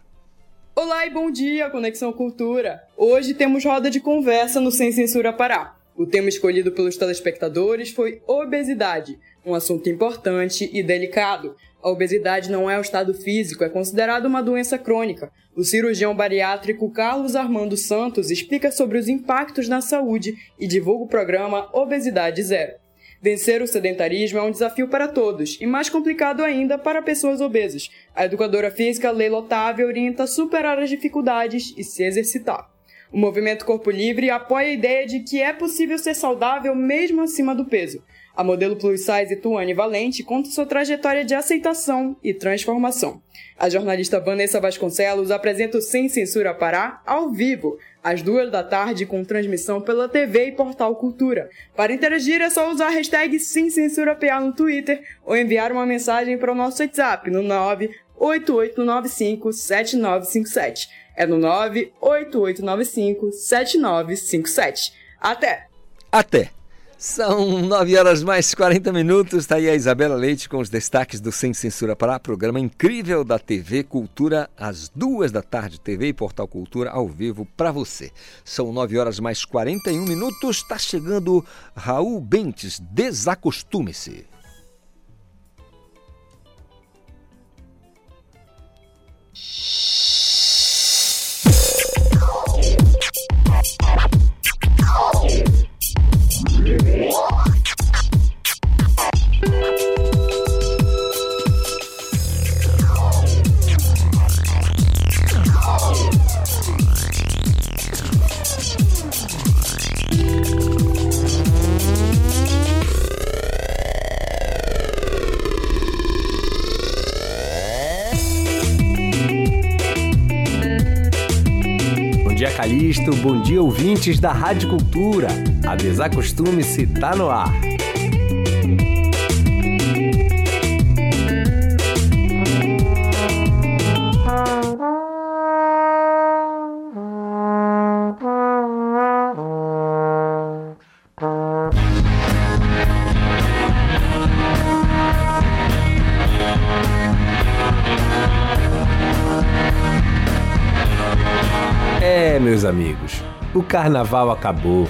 Olá e bom dia, Conexão Cultura. Hoje temos roda de conversa no Sem Censura Pará. O tema escolhido pelos telespectadores foi obesidade, um assunto importante e delicado. A obesidade não é um estado físico, é considerada uma doença crônica. O cirurgião bariátrico Carlos Armando Santos explica sobre os impactos na saúde e divulga o programa Obesidade Zero. Vencer o sedentarismo é um desafio para todos e mais complicado ainda para pessoas obesas. A educadora física Leila Otávio orienta a superar as dificuldades e se exercitar. O movimento Corpo Livre apoia a ideia de que é possível ser saudável mesmo acima do peso. A modelo plus size Tuane Valente conta sua trajetória de aceitação e transformação. A jornalista Vanessa Vasconcelos apresenta o Sem Censura Pará ao vivo, às duas da tarde, com transmissão pela TV e Portal Cultura. Para interagir é só usar a hashtag Sem Censura PA no Twitter ou enviar uma mensagem para o nosso WhatsApp no 988957957. É no 988957957. Até! Até! São 9 horas mais 40 minutos. Está aí a Isabela Leite com os destaques do Sem Censura para programa incrível da TV Cultura, às duas da tarde, TV e Portal Cultura ao vivo para você. São 9 horas mais 41 minutos. Está chegando Raul Bentes. Desacostume-se. Yeah. Calixto. Bom dia, ouvintes da Rádio Cultura. A Desacostume-se tá no ar. O carnaval acabou.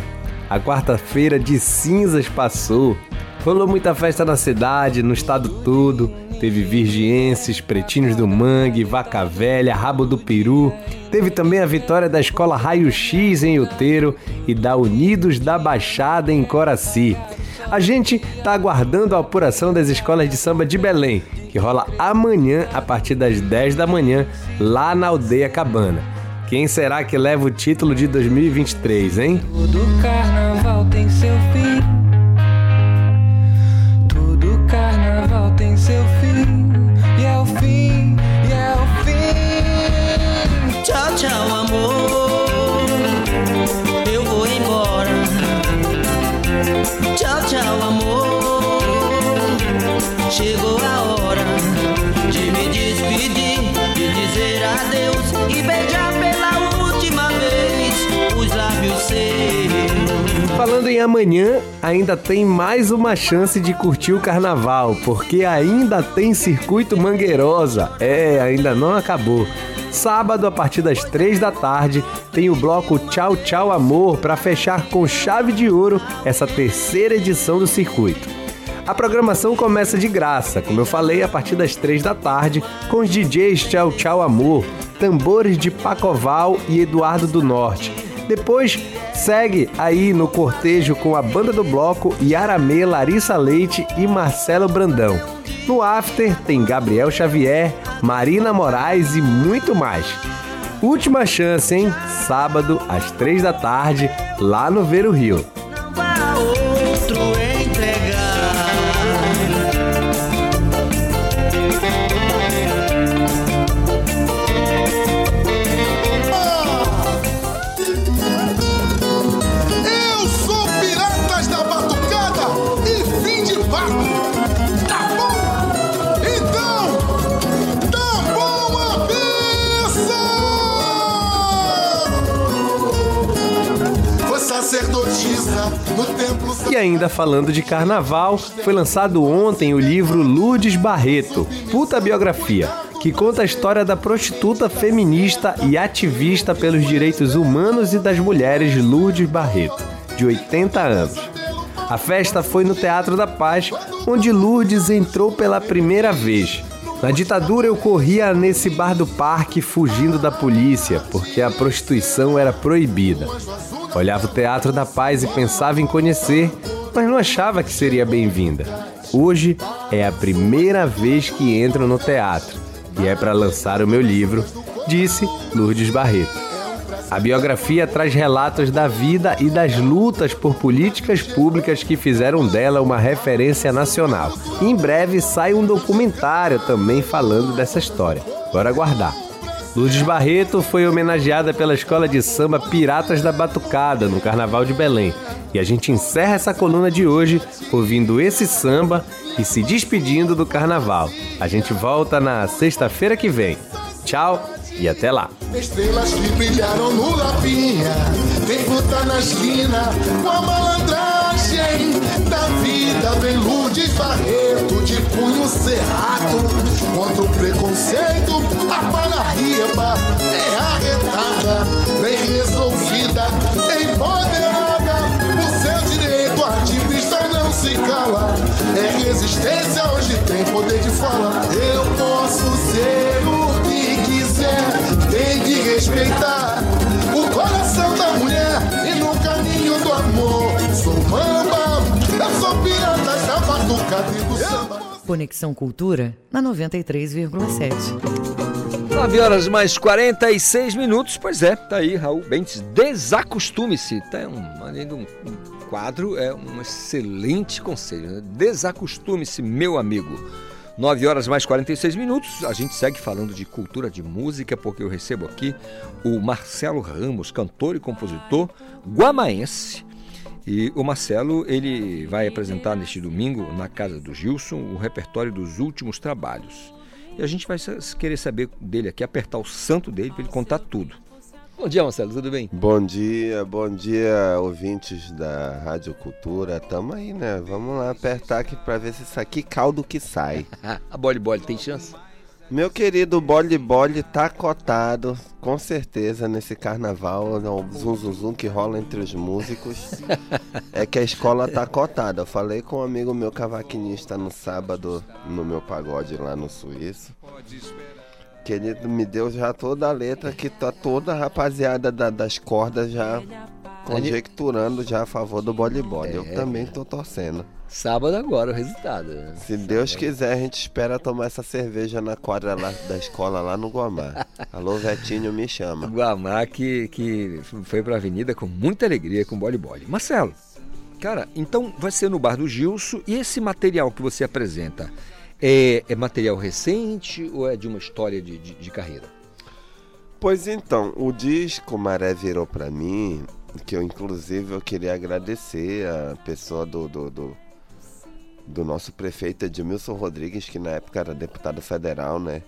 A quarta-feira de cinzas passou. Rolou muita festa na cidade, no estado todo. Teve virgienses, pretinhos do mangue, vaca velha, rabo do peru. Teve também a vitória da escola Raio X em Outeiro e da Unidos da Baixada em Coraci. A gente tá aguardando a apuração das escolas de samba de Belém, que rola amanhã a partir das 10 da manhã, lá na Aldeia Cabana. Quem será que leva o título de 2023, hein? Todo carnaval tem seu fim. Todo carnaval tem seu fim. E é o fim, e é o fim. Tchau, tchau, amor. Eu vou embora. Tchau, tchau, amor. Chegou a hora de me despedir, de dizer adeus e beijar Falando em amanhã, ainda tem mais uma chance de curtir o carnaval, porque ainda tem circuito Mangueirosa. É, ainda não acabou. Sábado, a partir das três da tarde, tem o bloco Tchau Tchau Amor para fechar com chave de ouro essa terceira edição do circuito. A programação começa de graça, como eu falei, a partir das três da tarde, com os DJs Tchau Tchau Amor, tambores de Pacoval e Eduardo do Norte. Depois segue aí no cortejo com a banda do bloco Yaramê, Larissa Leite e Marcelo Brandão. No after tem Gabriel Xavier, Marina Moraes e muito mais. Última chance, hein? Sábado às três da tarde, lá no Ver o Rio. E ainda falando de carnaval, foi lançado ontem o livro Lourdes Barreto, Puta Biografia, que conta a história da prostituta feminista e ativista pelos direitos humanos e das mulheres Lourdes Barreto, de 80 anos. A festa foi no Teatro da Paz, onde Lourdes entrou pela primeira vez. Na ditadura eu corria nesse bar do parque fugindo da polícia, porque a prostituição era proibida. Olhava o Teatro da Paz e pensava em conhecer, mas não achava que seria bem-vinda. Hoje é a primeira vez que entro no teatro e é para lançar o meu livro, disse Lourdes Barreto. A biografia traz relatos da vida e das lutas por políticas públicas que fizeram dela uma referência nacional. Em breve sai um documentário também falando dessa história. Bora aguardar. Lourdes Barreto foi homenageada pela escola de samba Piratas da Batucada no Carnaval de Belém. E a gente encerra essa coluna de hoje ouvindo esse samba e se despedindo do carnaval. A gente volta na sexta-feira que vem. Tchau e até lá. Estrelas que brilharam no Lapinha, lutar na esquina com a malandragem da vida. Vem Lourdes Barreto de punho cerrado contra o preconceito. A panaria é arretada, vem resolvida, empoderada. O seu direito ativista não se cala. É resistência, hoje tem poder de fala. Eu posso ser o que quiser, tem que respeitar o coração da mulher e no caminho do amor. Sou mamba, eu sou pirata e do samba. Conexão Cultura na 93,7. 9 horas mais 46 minutos. Pois é, tá aí, Raul Bentes. Desacostume-se. Tá um, além de um, um quadro, é um excelente conselho. Né? Desacostume-se, meu amigo. 9 horas mais 46 minutos. A gente segue falando de cultura de música, porque eu recebo aqui o Marcelo Ramos, cantor e compositor guamaense. E o Marcelo, ele vai apresentar neste domingo, na casa do Gilson, o repertório dos últimos trabalhos. E a gente vai querer saber dele aqui, apertar o santo dele para ele contar tudo. Bom dia, Marcelo, tudo bem? Bom dia, bom dia, ouvintes da Rádio Cultura. Tamo aí, né? Vamos lá apertar aqui pra ver se isso aqui caldo que sai. a Bole Bole tem chance? Meu querido Bole Bole tá cotado, com certeza, nesse carnaval, né, o zum zum zum que rola entre os músicos. É que a escola tá cotada. Eu falei com um amigo meu cavaquinista no sábado, no meu pagode lá no Suíço. Que ele me deu já toda a letra, que tá toda a rapaziada da- das cordas já conjecturando já a favor do Bole Bole. Eu É, também tô torcendo. Sábado agora o resultado. né? Se Deus quiser, a gente espera tomar essa cerveja na quadra lá da escola lá no Guamá. Alô, Vetinho, me chama. Guamá que, que foi pra avenida com muita alegria com Bole Bole. Marcelo, cara, então vai ser no bar do Gilson e esse material que você apresenta é, é material recente ou é de uma história de, de, de carreira? Pois então, o disco Maré virou pra mim, que eu inclusive eu queria agradecer a pessoa do, do, do, do nosso prefeito Edmilson Rodrigues, que na época era deputado federal, né?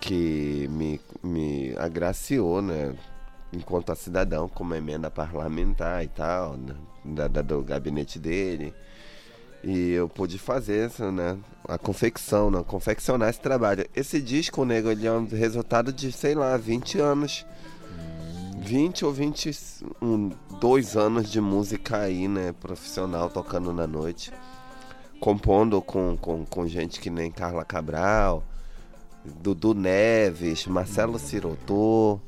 Que me, me agraciou, né? Enquanto cidadão, com uma emenda parlamentar e tal, né, da, da- do gabinete dele. E eu pude fazer essa, né? A confecção, né? Confeccionar esse trabalho. Esse disco, nego, ele é um resultado de, sei lá, 20 anos. 20 ou 22 anos de música aí, né? Profissional tocando na noite. Compondo com, com, com gente que nem Carla Cabral, Dudu Neves, Marcelo Sirotô,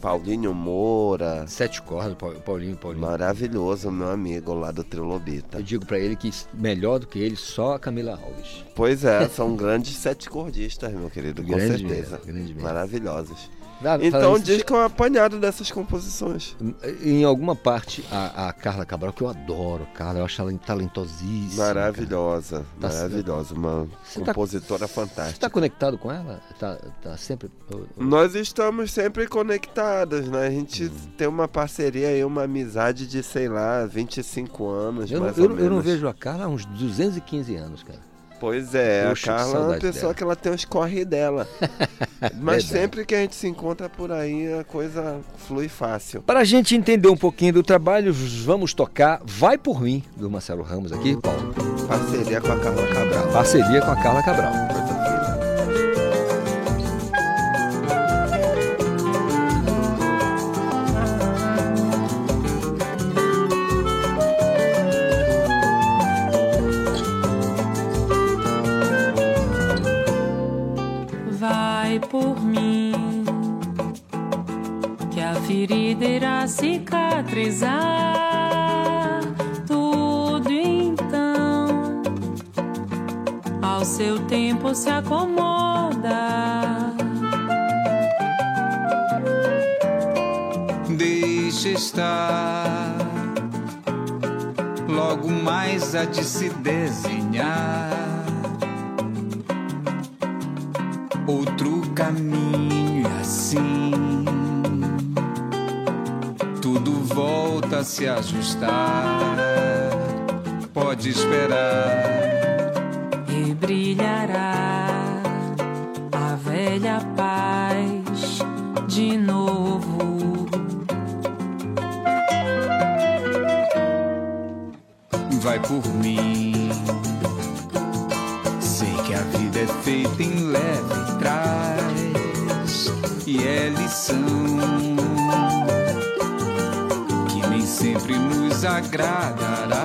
Paulinho Moura. Sete cordas, Paulinho, Paulinho. Maravilhoso, meu amigo lá do Trilobita. Eu digo pra ele que melhor do que ele, só a Camila Alves. Pois é, são grandes sete cordistas, meu querido, com Grande certeza. mesmo, grande mesmo. Maravilhosos. Ah, então isso- disco é um apanhado dessas composições. Em alguma parte, a, a Carla Cabral, que eu adoro, Carla, eu acho ela talentosíssima. Maravilhosa, Tá- maravilhosa, uma Você tá- compositora Você fantástica. está conectado com ela? Tá, tá sempre. Nós estamos sempre conectados, né? A gente Hum. tem uma parceria aí, uma amizade de, sei lá, 25 anos, Eu, mais eu ou não- menos. eu não vejo a Carla há uns 215 anos, cara. Pois é, Puxa, a Carla é uma pessoa dela. que ela tem os corre dela. Mas Verdade. sempre que a gente se encontra por aí, a coisa flui fácil. Para a gente entender um pouquinho do trabalho, vamos tocar Vai Por Mim, do Marcelo Ramos aqui, Paulo. Parceria com a Carla Cabral. Parceria com a Carla Cabral. Cicatrizar. Tudo então, ao seu tempo se acomoda. Deixa estar, logo mais há de se desenhar se ajustar. Pode esperar. e brilhará a velha paz de novo. vai por mim. Nos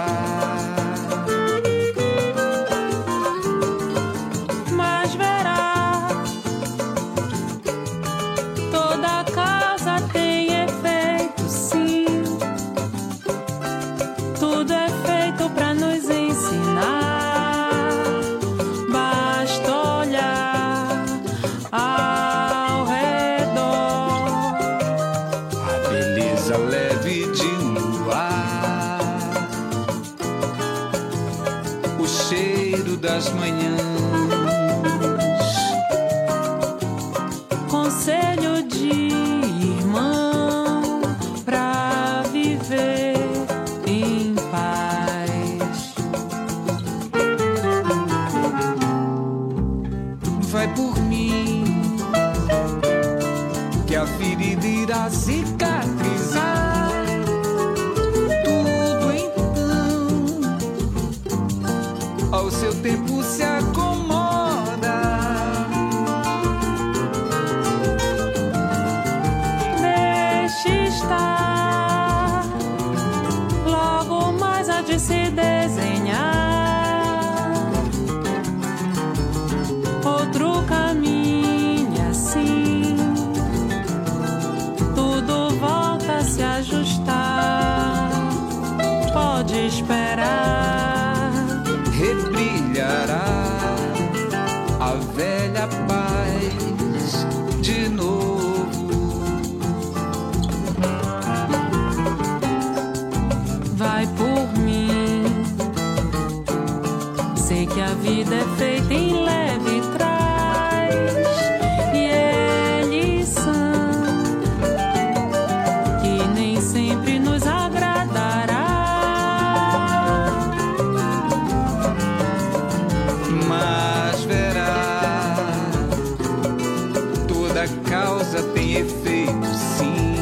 toda causa tem efeito, sim.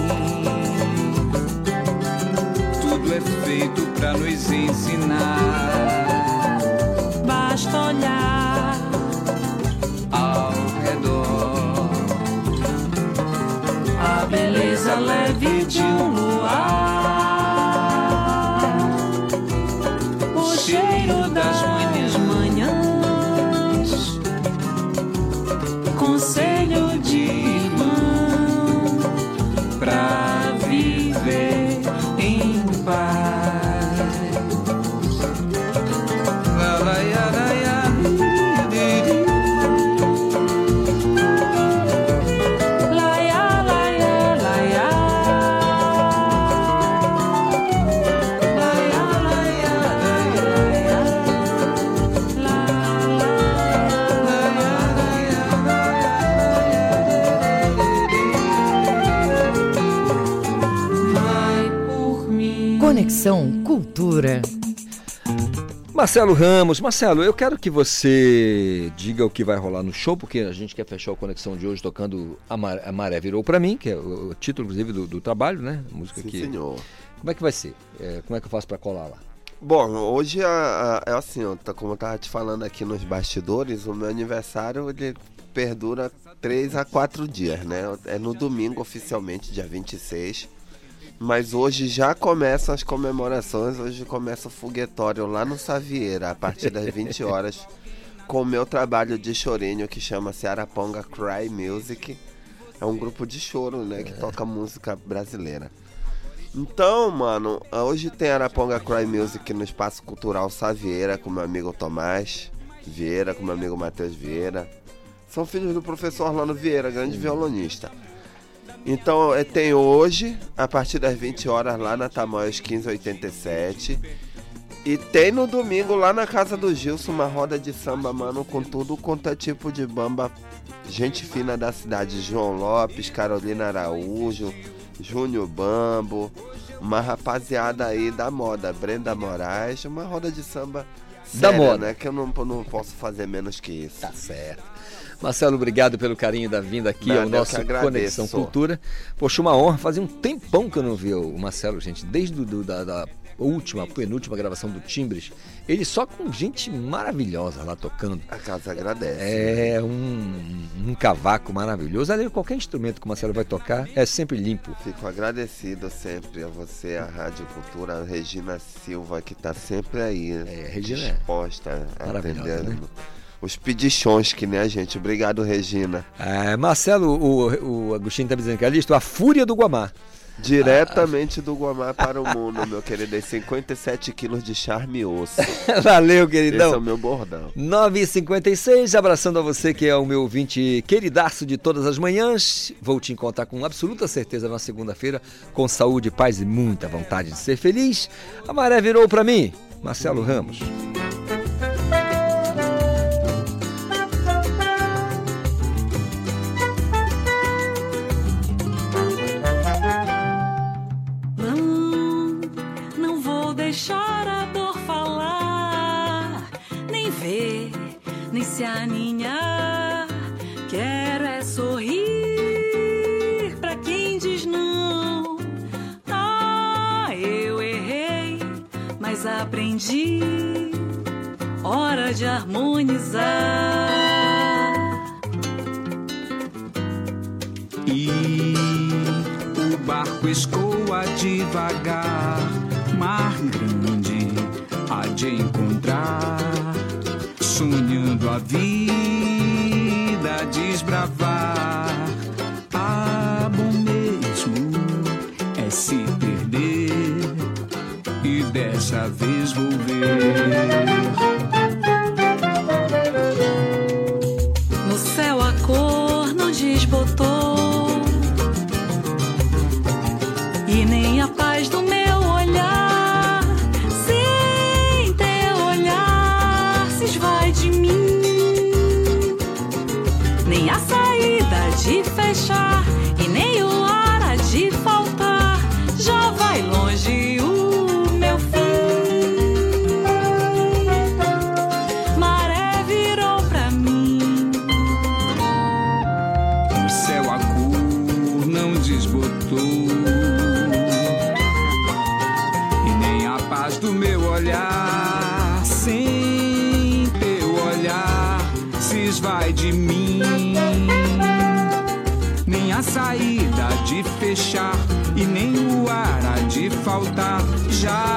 Tudo é feito pra nos ensinar Basta olhar ao redor. a beleza leve de Conexão Cultura. Marcelo Ramos, Marcelo, eu quero que você diga o que vai rolar no show, porque a gente quer fechar a conexão de hoje tocando A, Mar- A Maré Virou Pra Mim, que é o, título, inclusive, do, do trabalho, né? A música Sim, que. senhor. Como é que vai ser? É, como é que eu faço pra colar lá? Bom, hoje a- a- é assim, ó, tá- como eu tava te falando aqui nos bastidores, o meu aniversário ele perdura 3 a 4 dias, né? É no domingo oficialmente, dia 26. Mas hoje já começam as comemorações, hoje começa o foguetório lá no Savieira, a partir das 20 horas, com o meu trabalho de chorinho que chama-se Araponga Cry Music. É um grupo de choro, né, que toca música brasileira. Então, mano, hoje tem Araponga Cry Music no Espaço Cultural Savieira com meu amigo Tomás Vieira, com meu amigo Matheus Vieira. São filhos do professor Orlando Vieira, grande violonista. Então, tem hoje, a partir das 20 horas, lá na Tamanhos 1587. E tem no domingo, lá na casa do Gilson, uma roda de samba, mano, com tudo quanto é tipo de bamba. Gente fina da cidade, João Lopes, Carolina Araújo, Júnior Bambo, uma rapaziada aí da moda, Brenda Moraes, uma roda de samba Da séria, moda. né? Que eu não, não posso fazer menos que isso. Tá certo. Marcelo, obrigado pelo carinho da vinda aqui Nada, ao nosso agradeço. Conexão Cultura. Poxa, uma honra. Fazia um tempão que eu não vi o Marcelo, gente, desde do, da, da última, penúltima gravação do Timbres. Ele só com gente maravilhosa lá tocando. A casa agradece. É um, um cavaco maravilhoso. Ali, qualquer instrumento que o Marcelo vai tocar é sempre limpo. Fico agradecido sempre a você, a Rádio Cultura, a Regina Silva, que tá sempre aí, É, Regina é disposta a maravilhosa, atender né? Os pedichões que nem a gente. Obrigado, Regina. É, Marcelo, o, o Agostinho tá me dizendo que é listo, a fúria do Guamá. Diretamente do Guamá para o mundo, meu querido. E 57 quilos de charme e osso. Valeu, queridão. Esse é o meu bordão. 9h56, abraçando a você que é o meu ouvinte queridaço de todas as manhãs. Vou te encontrar com absoluta certeza na segunda-feira, com saúde, paz e muita vontade de ser feliz. A maré virou pra mim, Marcelo Ramos. Nem se aninhar. Quero é sorrir pra quem diz não. Ah, eu errei, mas aprendi. Hora de harmonizar. E o barco escoa devagar, mar grande há de encontrar, a vida desbravar. E nem o ar há de faltar. Já